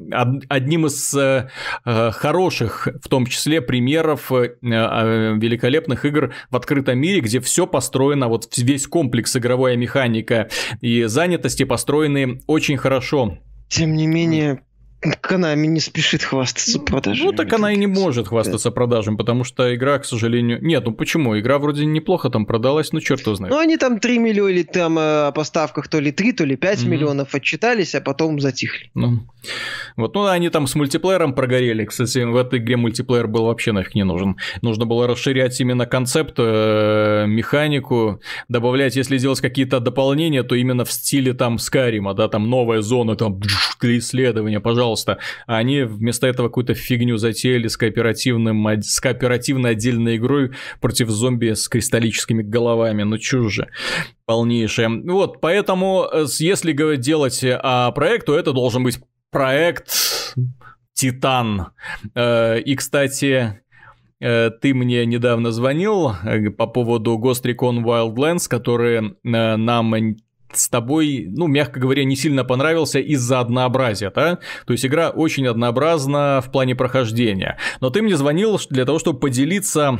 одним из э, э, хороших, в том числе примеров э, великолепных игр в открытом мире, где все построено, вот весь комплекс игровая механика и занятости построены очень хорошо. Тем не менее, Konami не спешит хвастаться продажами. Ну, так она и не может хвастаться продажами, потому что игра, к сожалению... Нет, ну почему? Игра вроде неплохо там продалась, ну черт его знает. Ну, они там 3 миллиона, или там э, о поставках то ли 3, то ли 5 mm-hmm. миллионов отчитались, а потом затихли. Ну, вот, ну, они там с мультиплеером прогорели. Кстати, в этой игре мультиплеер был вообще нафиг не нужен. Нужно было расширять именно концепт, э, механику, добавлять, если делать какие-то дополнения, то именно в стиле там Скарима, да, там новая зона, там для исследования, пожалуйста пожалуйста. А они вместо этого какую-то фигню затеяли с, кооперативным, с кооперативной отдельной игрой против зомби с кристаллическими головами. Ну чужже полнейшее. Вот, поэтому, э, если делать о проект, то это должен быть проект Титан. Э, и, кстати, э, ты мне недавно звонил по поводу Ghost Recon Wildlands, который нам с тобой, ну, мягко говоря, не сильно понравился из-за однообразия, да? То есть игра очень однообразна в плане прохождения. Но ты мне звонил для того, чтобы поделиться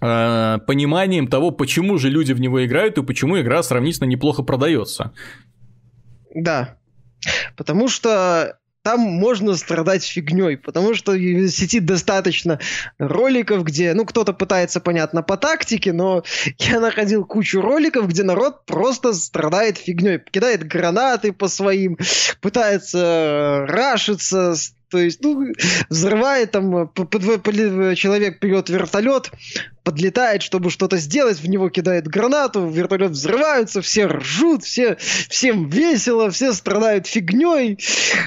э, пониманием того, почему же люди в него играют и почему игра сравнительно неплохо продается. Да. Потому что там можно страдать фигней, потому что в сети достаточно роликов, где, ну, кто-то пытается, понятно, по тактике, но я находил кучу роликов, где народ просто страдает фигней, кидает гранаты по своим, пытается рашиться, то есть, ну, взрывает там, человек берет вертолет, подлетает, чтобы что-то сделать, в него кидает гранату, вертолет взрывается, все ржут, все, всем весело, все страдают фигней.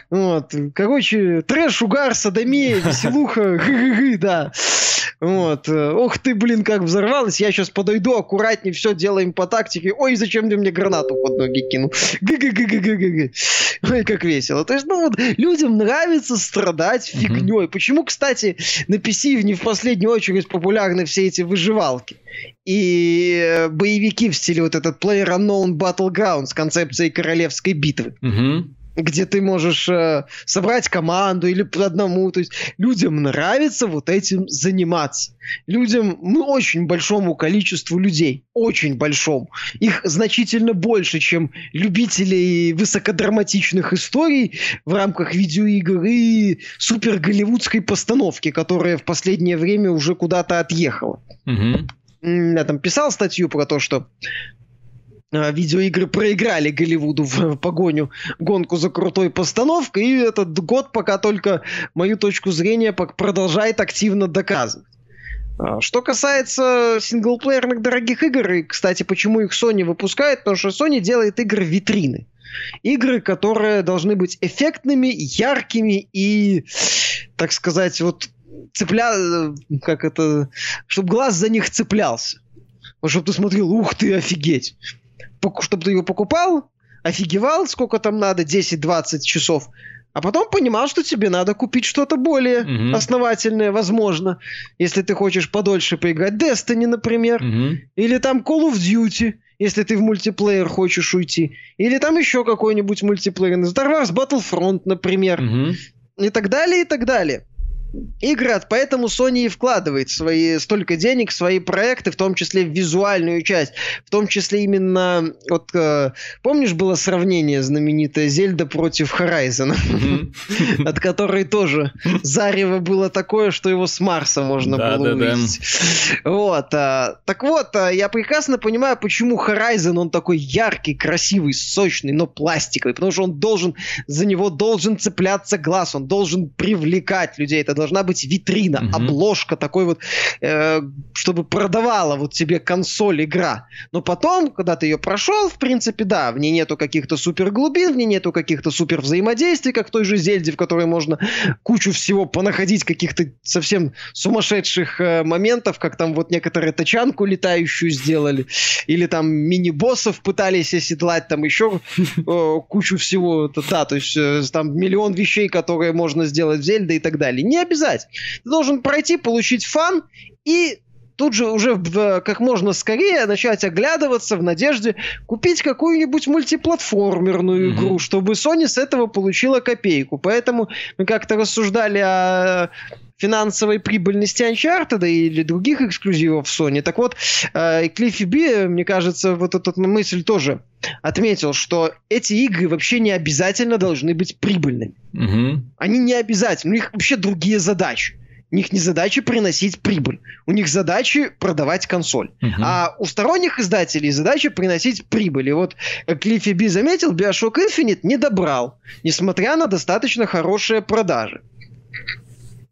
Вот. Короче, трэш, угар, садомия, веселуха, да. Вот. Ох ты, блин, как взорвалась. Я сейчас подойду аккуратнее, все делаем по тактике. Ой, зачем ты мне гранату под ноги кинул? Г-г-г-г-г-г. Ой, как весело. То есть, ну вот, людям нравится страдать фигней. Почему, кстати, на PC не в последнюю очередь популярны все эти выживалки? И э, боевики в стиле вот этот Player Unknown Battleground с концепцией королевской битвы. Угу где ты можешь э, собрать команду или по одному. То есть людям нравится вот этим заниматься. Людям, ну, очень большому количеству людей, очень большому. Их значительно больше, чем любителей высокодраматичных историй в рамках видеоигр и супер голливудской постановки, которая в последнее время уже куда-то отъехала. Угу. Я там писал статью про то, что видеоигры проиграли Голливуду в погоню, гонку за крутой постановкой, и этот год пока только мою точку зрения продолжает активно доказывать. А, что касается синглплеерных дорогих игр, и, кстати, почему их Sony выпускает, потому что Sony делает игры витрины. Игры, которые должны быть эффектными, яркими и, так сказать, вот цепля... как это... чтобы глаз за них цеплялся. Вот чтобы ты смотрел, ух ты, офигеть. Чтобы ты его покупал, офигевал, сколько там надо, 10-20 часов, а потом понимал, что тебе надо купить что-то более угу. основательное, возможно, если ты хочешь подольше поиграть. Destiny, например, угу. или там Call of Duty, если ты в мультиплеер хочешь уйти, или там еще какой-нибудь мультиплеер, Star Wars Battlefront, например, угу. и так далее, и так далее игры, поэтому Sony и вкладывает свои, столько денег в свои проекты, в том числе в визуальную часть, в том числе именно, вот э, помнишь, было сравнение знаменитое Зельда против Horizon, от которой тоже зарево было такое, что его с Марса можно было увидеть. Вот, а, так вот, а, я прекрасно понимаю, почему Horizon, он такой яркий, красивый, сочный, но пластиковый, потому что он должен, за него должен цепляться глаз, он должен привлекать людей, это должна быть витрина, угу. обложка такой вот, э, чтобы продавала вот тебе консоль игра. Но потом, когда ты ее прошел, в принципе, да, в ней нету каких-то супер глубин, в ней нету каких-то супер взаимодействий, как в той же Зельде, в которой можно кучу всего понаходить, каких-то совсем сумасшедших э, моментов, как там вот некоторые тачанку летающую сделали, или там мини-боссов пытались оседлать, там еще э, кучу всего, да, то есть э, там миллион вещей, которые можно сделать в Зельде и так далее. Не обязательно. Ты должен пройти, получить фан и тут же уже как можно скорее начать оглядываться в надежде купить какую-нибудь мультиплатформерную mm-hmm. игру, чтобы Sony с этого получила копейку. Поэтому мы как-то рассуждали о финансовой прибыльности Uncharted или других эксклюзивов Sony. Так вот, э, Клиффи Би, мне кажется, вот эту мысль тоже отметил, что эти игры вообще не обязательно должны быть прибыльными. Угу. Они не обязательно, у них вообще другие задачи. У них не задача приносить прибыль. У них задачи продавать консоль. Uh-huh. А у сторонних издателей задача приносить прибыль. И вот Клиффи Би заметил, Bioshock Infinite не добрал, несмотря на достаточно хорошие продажи.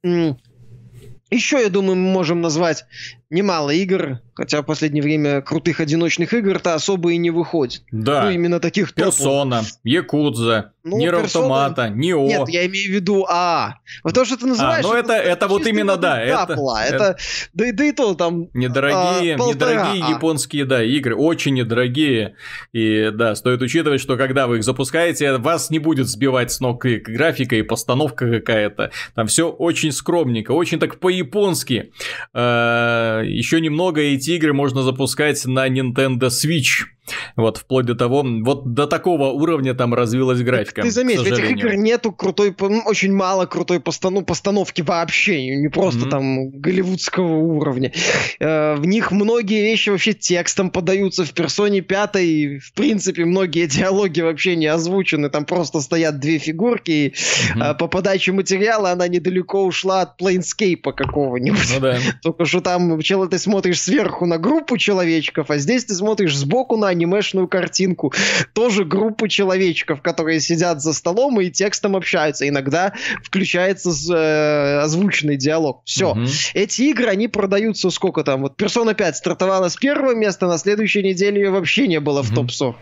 Еще, я думаю, мы можем назвать немало игр, хотя в последнее время крутых одиночных игр-то особо и не выходит. Да. Ну, именно таких Персона, Якудза, ну, Нир Автомата, Нио. Нет, я имею в виду АА. Вот то, что ты называешь... А, ну это, это, это вот именно, да. Это, это, это, да, да и то там... Недорогие, а, недорогие а. японские, да, игры, очень недорогие. И да, стоит учитывать, что когда вы их запускаете, вас не будет сбивать с ног и графика, и постановка какая-то. Там все очень скромненько, очень так по-японски. А, еще немного эти игры можно запускать на Nintendo Switch. Вот, вплоть до того, вот до такого уровня там развилась графика. Ты заметь, в этих игр нету крутой, очень мало крутой постанов, постановки вообще, не просто mm-hmm. там голливудского уровня. Э, в них многие вещи вообще текстом подаются в персоне пятой, в принципе, многие диалоги вообще не озвучены, там просто стоят две фигурки, и mm-hmm. по подаче материала она недалеко ушла от плейнскейпа какого-нибудь. Ну, да. Только что там ты смотришь сверху на группу человечков, а здесь ты смотришь сбоку на анимешную картинку. Тоже группу человечков, которые сидят за столом и текстом общаются. Иногда включается э, озвученный диалог. Все. Угу. Эти игры, они продаются сколько там? Вот Persona 5 стартовала с первого места, на следующей неделе ее вообще не было в топ-100.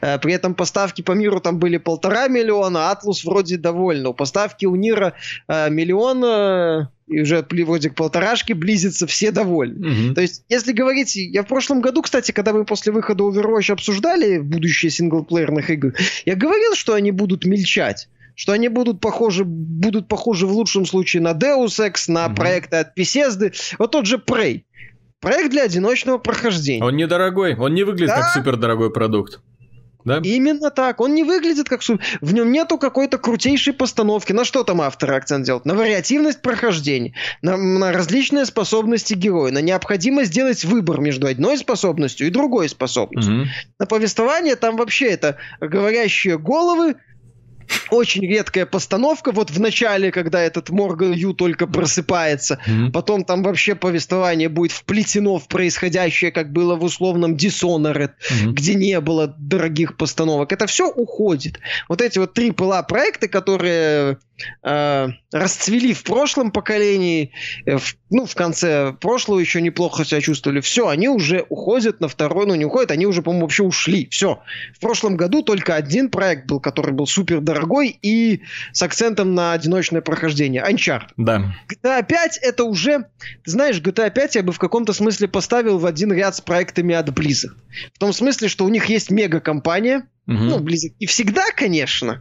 Э, при этом поставки по миру там были полтора миллиона, Атлус вроде довольно. Поставки у Нира э, миллион и уже вроде к полторашке близится, все довольны. Угу. То есть, если говорить, я в прошлом году, кстати, когда мы после выхода Overwatch обсуждали будущее синглплеерных игр, я говорил, что они будут мельчать что они будут похожи, будут похожи в лучшем случае на Deus Ex, на угу. проекты от Bethesda. Вот тот же Prey. Проект для одиночного прохождения. Он недорогой, он не выглядит да? как супердорогой продукт. Да? Именно так. Он не выглядит как... В нем нету какой-то крутейшей постановки. На что там авторы акцент делают? На вариативность прохождения, на, на различные способности героя, на необходимость сделать выбор между одной способностью и другой способностью. Угу. На повествование там вообще это говорящие головы, очень редкая постановка. Вот в начале, когда этот Морган Ю только просыпается, mm-hmm. потом там вообще повествование будет вплетено в происходящее, как было в условном Dishonored, mm-hmm. где не было дорогих постановок. Это все уходит. Вот эти вот три пыла проекты, которые э, расцвели в прошлом поколении, э, в, ну, в конце прошлого еще неплохо себя чувствовали. Все, они уже уходят на второй, ну, не уходят, они уже, по-моему, вообще ушли. Все. В прошлом году только один проект был, который был супер дорогой и с акцентом на одиночное прохождение. Uncharted. Да. GTA 5 это уже, ты знаешь, GTA 5 я бы в каком-то смысле поставил в один ряд с проектами от Blizzard. В том смысле, что у них есть мега-компания, Угу. Ну, Blizzard не всегда, конечно,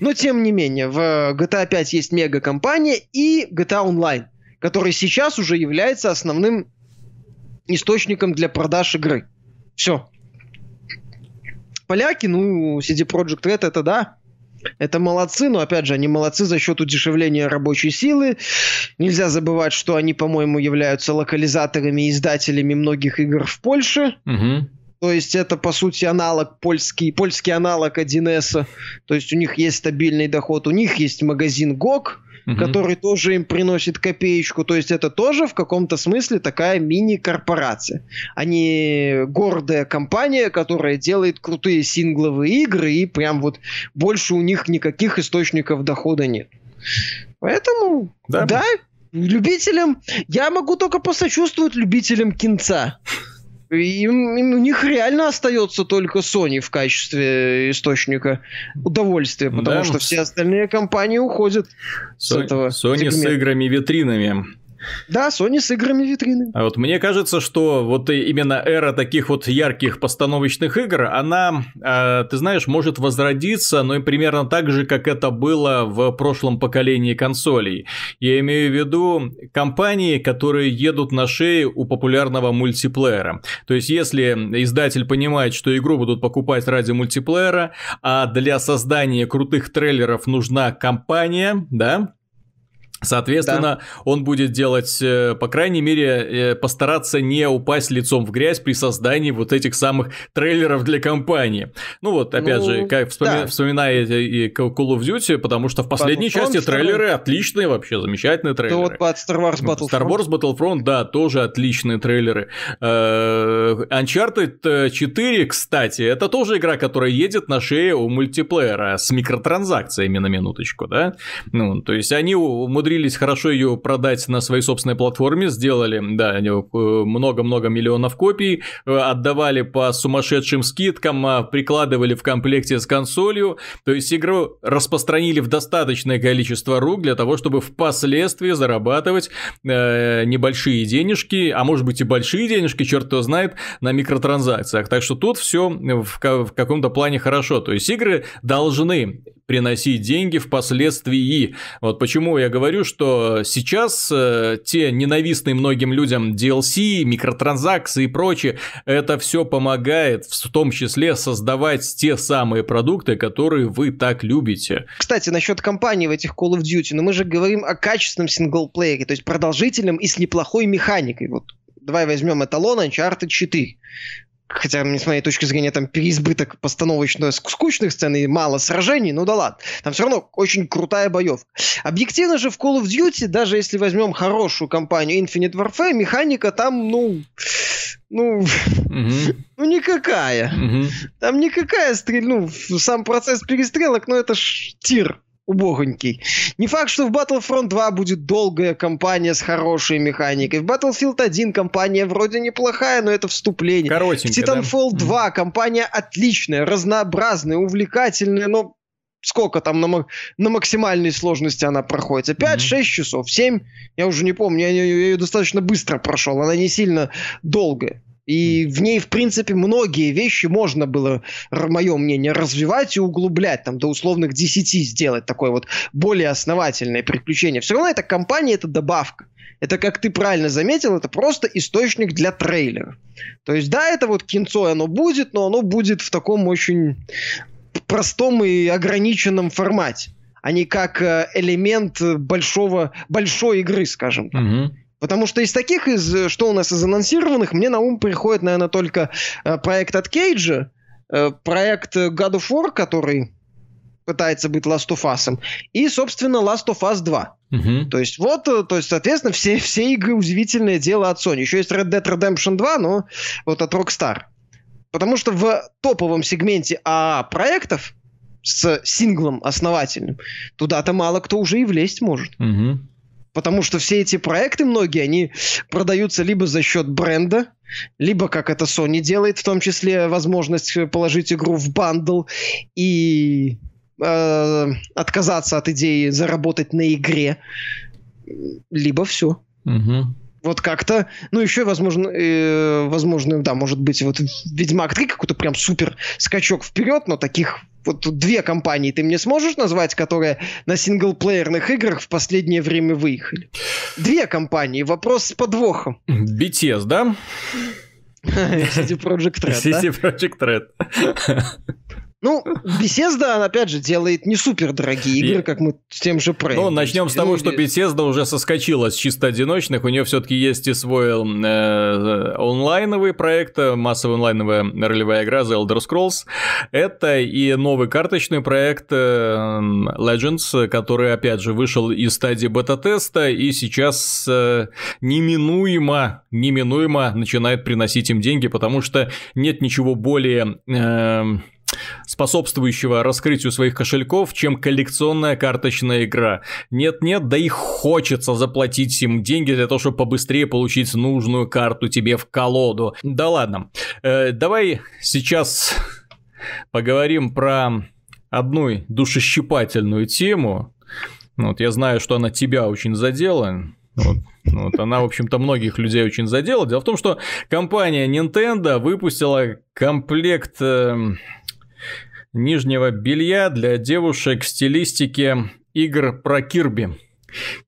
но тем не менее, в GTA 5 есть мега-компания и GTA Online, который сейчас уже является основным источником для продаж игры. Все. Поляки, ну, CD Projekt Red это да, это молодцы, но опять же, они молодцы за счет удешевления рабочей силы. Нельзя забывать, что они, по-моему, являются локализаторами и издателями многих игр в Польше. Угу. То есть это, по сути, аналог польский, польский аналог 1С. То есть у них есть стабильный доход, у них есть магазин GOG, угу. который тоже им приносит копеечку. То есть это тоже в каком-то смысле такая мини-корпорация. Они гордая компания, которая делает крутые сингловые игры, и прям вот больше у них никаких источников дохода нет. Поэтому, да, да любителям, я могу только посочувствовать любителям кинца. Им, им, у них реально остается только Sony в качестве источника удовольствия, потому да. что все остальные компании уходят Со- с этого. Sony сегмента. с играми-витринами. Да, Sony с играми витрины. А вот мне кажется, что вот именно эра таких вот ярких постановочных игр, она, э, ты знаешь, может возродиться, но и примерно так же, как это было в прошлом поколении консолей. Я имею в виду компании, которые едут на шее у популярного мультиплеера. То есть, если издатель понимает, что игру будут покупать ради мультиплеера, а для создания крутых трейлеров нужна компания, да, Соответственно, да. он будет делать, э, по крайней мере, э, постараться не упасть лицом в грязь при создании вот этих самых трейлеров для компании. Ну вот, опять ну, же, как вспоми... да. вспоминая и Call of Duty, потому что в последней части трейлеры отличные вообще, замечательные трейлеры. Да вот Star Wars Battlefront. Star Wars Battlefront, да, тоже отличные трейлеры. Э, Uncharted 4, кстати, это тоже игра, которая едет на шее у мультиплеера с микротранзакциями на минуточку, да? Ну, то есть они умудрились умудрились хорошо ее продать на своей собственной платформе, сделали, да, э, много-много миллионов копий, э, отдавали по сумасшедшим скидкам, а прикладывали в комплекте с консолью, то есть игру распространили в достаточное количество рук для того, чтобы впоследствии зарабатывать э, небольшие денежки, а может быть и большие денежки, черт его знает, на микротранзакциях. Так что тут все в, в каком-то плане хорошо. То есть игры должны приносить деньги впоследствии. Вот почему я говорю, что сейчас э, те ненавистные многим людям DLC, микротранзакции и прочее, это все помогает в том числе создавать те самые продукты, которые вы так любите. Кстати, насчет компании в этих Call of Duty, но мы же говорим о качественном синглплеере, то есть продолжительном и с неплохой механикой. Вот давай возьмем эталон Uncharted 4 хотя, с моей точки зрения, там переизбыток постановочно скучных сцен и мало сражений, ну да ладно. Там все равно очень крутая боевка. Объективно же в Call of Duty, даже если возьмем хорошую компанию Infinite Warfare, механика там, ну, ну, угу. ну никакая. Угу. Там никакая стрель, ну, сам процесс перестрелок, ну это ж тир убогонький. Не факт, что в Battlefront 2 будет долгая кампания с хорошей механикой. В Battlefield 1 компания вроде неплохая, но это вступление. Коротенько, В Titanfall да? 2 компания отличная, разнообразная, увлекательная, но сколько там на, на максимальной сложности она проходит? 5-6 mm-hmm. часов, 7, я уже не помню, я, я ее достаточно быстро прошел, она не сильно долгая. И в ней, в принципе, многие вещи можно было, мое мнение, развивать и углублять, там, до условных 10 сделать такое вот более основательное приключение. Все равно эта компания, это добавка. Это, как ты правильно заметил, это просто источник для трейлера. То есть, да, это вот кинцо, оно будет, но оно будет в таком очень простом и ограниченном формате, а не как э, элемент большого, большой игры, скажем так. Угу. Потому что из таких, из, что у нас из анонсированных, мне на ум приходит, наверное, только э, проект от Кейджа, э, проект God of War, который пытается быть Last of Us, и, собственно, Last of Us 2. Угу. То есть вот, э, то есть, соответственно, все, все игры удивительное дело от Sony. Еще есть Red Dead Redemption 2, но вот от Rockstar. Потому что в топовом сегменте АА проектов с синглом основательным, туда-то мало кто уже и влезть может. Угу. Потому что все эти проекты, многие, они продаются либо за счет бренда, либо, как это Sony делает, в том числе возможность положить игру в бандл. И э, отказаться от идеи заработать на игре, либо все. Угу. Вот как-то, ну еще, возможно, э, возможно, да, может быть, вот Ведьмак 3 какой-то прям супер скачок вперед, но таких вот две компании ты мне сможешь назвать, которые на синглплеерных играх в последнее время выехали? Две компании, вопрос с подвохом. BTS, да? City Project Red, City Project Red. Ну, Bethesda, опять же, делает не супер дорогие игры, как мы с тем же Prey. Ну, начнем с того, что Bethesda уже соскочила с чисто одиночных. У нее все-таки есть и свой э, онлайновый проект, массовая онлайновая ролевая игра The Elder Scrolls. Это и новый карточный проект э, Legends, который, опять же, вышел из стадии бета-теста и сейчас э, неминуемо, неминуемо начинает приносить им деньги, потому что нет ничего более... Э, способствующего раскрытию своих кошельков, чем коллекционная карточная игра. Нет-нет, да и хочется заплатить им деньги для того, чтобы побыстрее получить нужную карту тебе в колоду. Да ладно. Э, давай сейчас поговорим про одну душещипательную тему. Вот я знаю, что она тебя очень задела. Вот, вот она, в общем-то, многих людей очень задела. Дело в том, что компания Nintendo выпустила комплект э, нижнего белья для девушек в стилистике игр про Кирби.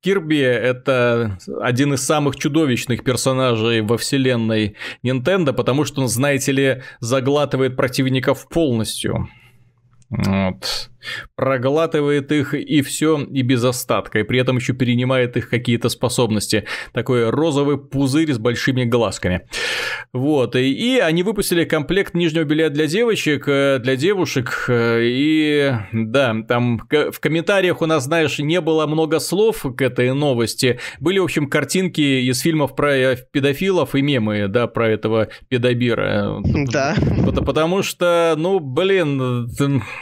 Кирби – это один из самых чудовищных персонажей во вселенной Nintendo, потому что он, знаете ли, заглатывает противников полностью. Вот проглатывает их и все, и без остатка, и при этом еще перенимает их какие-то способности. Такой розовый пузырь с большими глазками. Вот, и, и они выпустили комплект нижнего белья для девочек, э, для девушек, э, и да, там в комментариях у нас, знаешь, не было много слов к этой новости. Были, в общем, картинки из фильмов про э, педофилов и мемы, да, про этого педобира. Да. Потому что, ну, блин,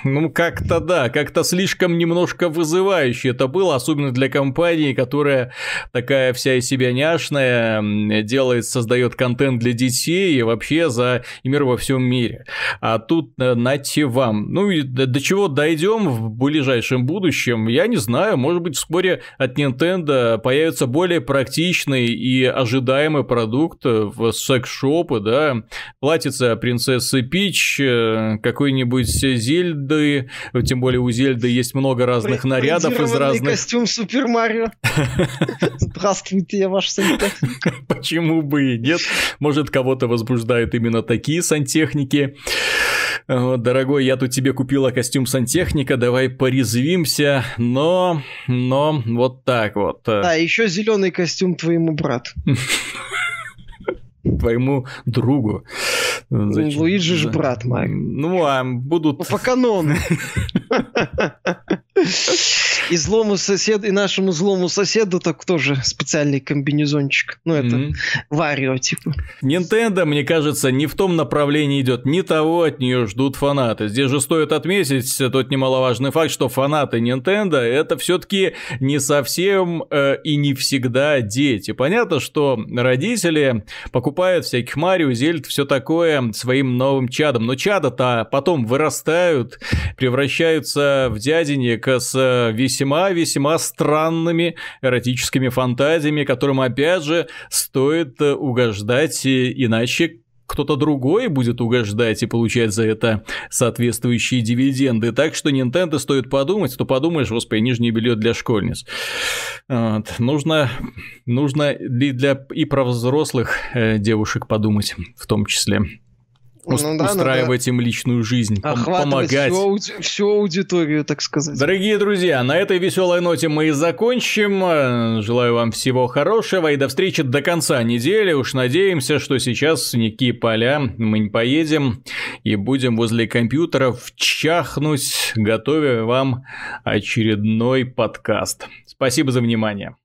ну как-то да, как-то слишком немножко вызывающе это было, особенно для компании, которая такая вся из себя няшная, делает, создает контент для детей и вообще за мир во всем мире. А тут э, нате вам. Ну и до чего дойдем в ближайшем будущем, я не знаю, может быть вскоре от Nintendo появится более практичный и ожидаемый продукт в секс-шопы, да, платится принцессы Пич, э, какой-нибудь Зельды, тем тем более у Зельды есть много разных нарядов из разных... костюм Супер Марио. Здравствуйте, я ваш сантехник. Почему бы и нет? Может, кого-то возбуждают именно такие сантехники. Дорогой, я тут тебе купила костюм сантехника, давай порезвимся, но, но вот так вот. Да, еще зеленый костюм твоему брату. Твоему другу. Зачем? Луиджи же брат Майк. Ну, а будут... Ну, по канону. И злому соседу, и нашему злому соседу так тоже специальный комбинезончик. Ну, это mm-hmm. Варио, типа. Nintendo, мне кажется, не в том направлении идет, не того от нее ждут фанаты. Здесь же стоит отметить тот немаловажный факт, что фанаты Nintendo это все-таки не совсем э, и не всегда дети. Понятно, что родители покупают всяких Марио, Зельд, все такое своим новым чадом. Но чада-то потом вырастают, превращаются в дяденек с весьма-весьма странными эротическими фантазиями, которым, опять же, стоит угождать, иначе кто-то другой будет угождать и получать за это соответствующие дивиденды. Так что Nintendo стоит подумать, то подумаешь, господи, нижнее белье для школьниц. Вот. Нужно, нужно и для и про взрослых э, девушек подумать в том числе ну, да, устраивать надо им личную жизнь, помогать. Всю, всю аудиторию, так сказать. Дорогие друзья, на этой веселой ноте мы и закончим. Желаю вам всего хорошего и до встречи до конца недели. Уж надеемся, что сейчас никакие поля мы не поедем и будем возле компьютеров чахнуть, готовя вам очередной подкаст. Спасибо за внимание.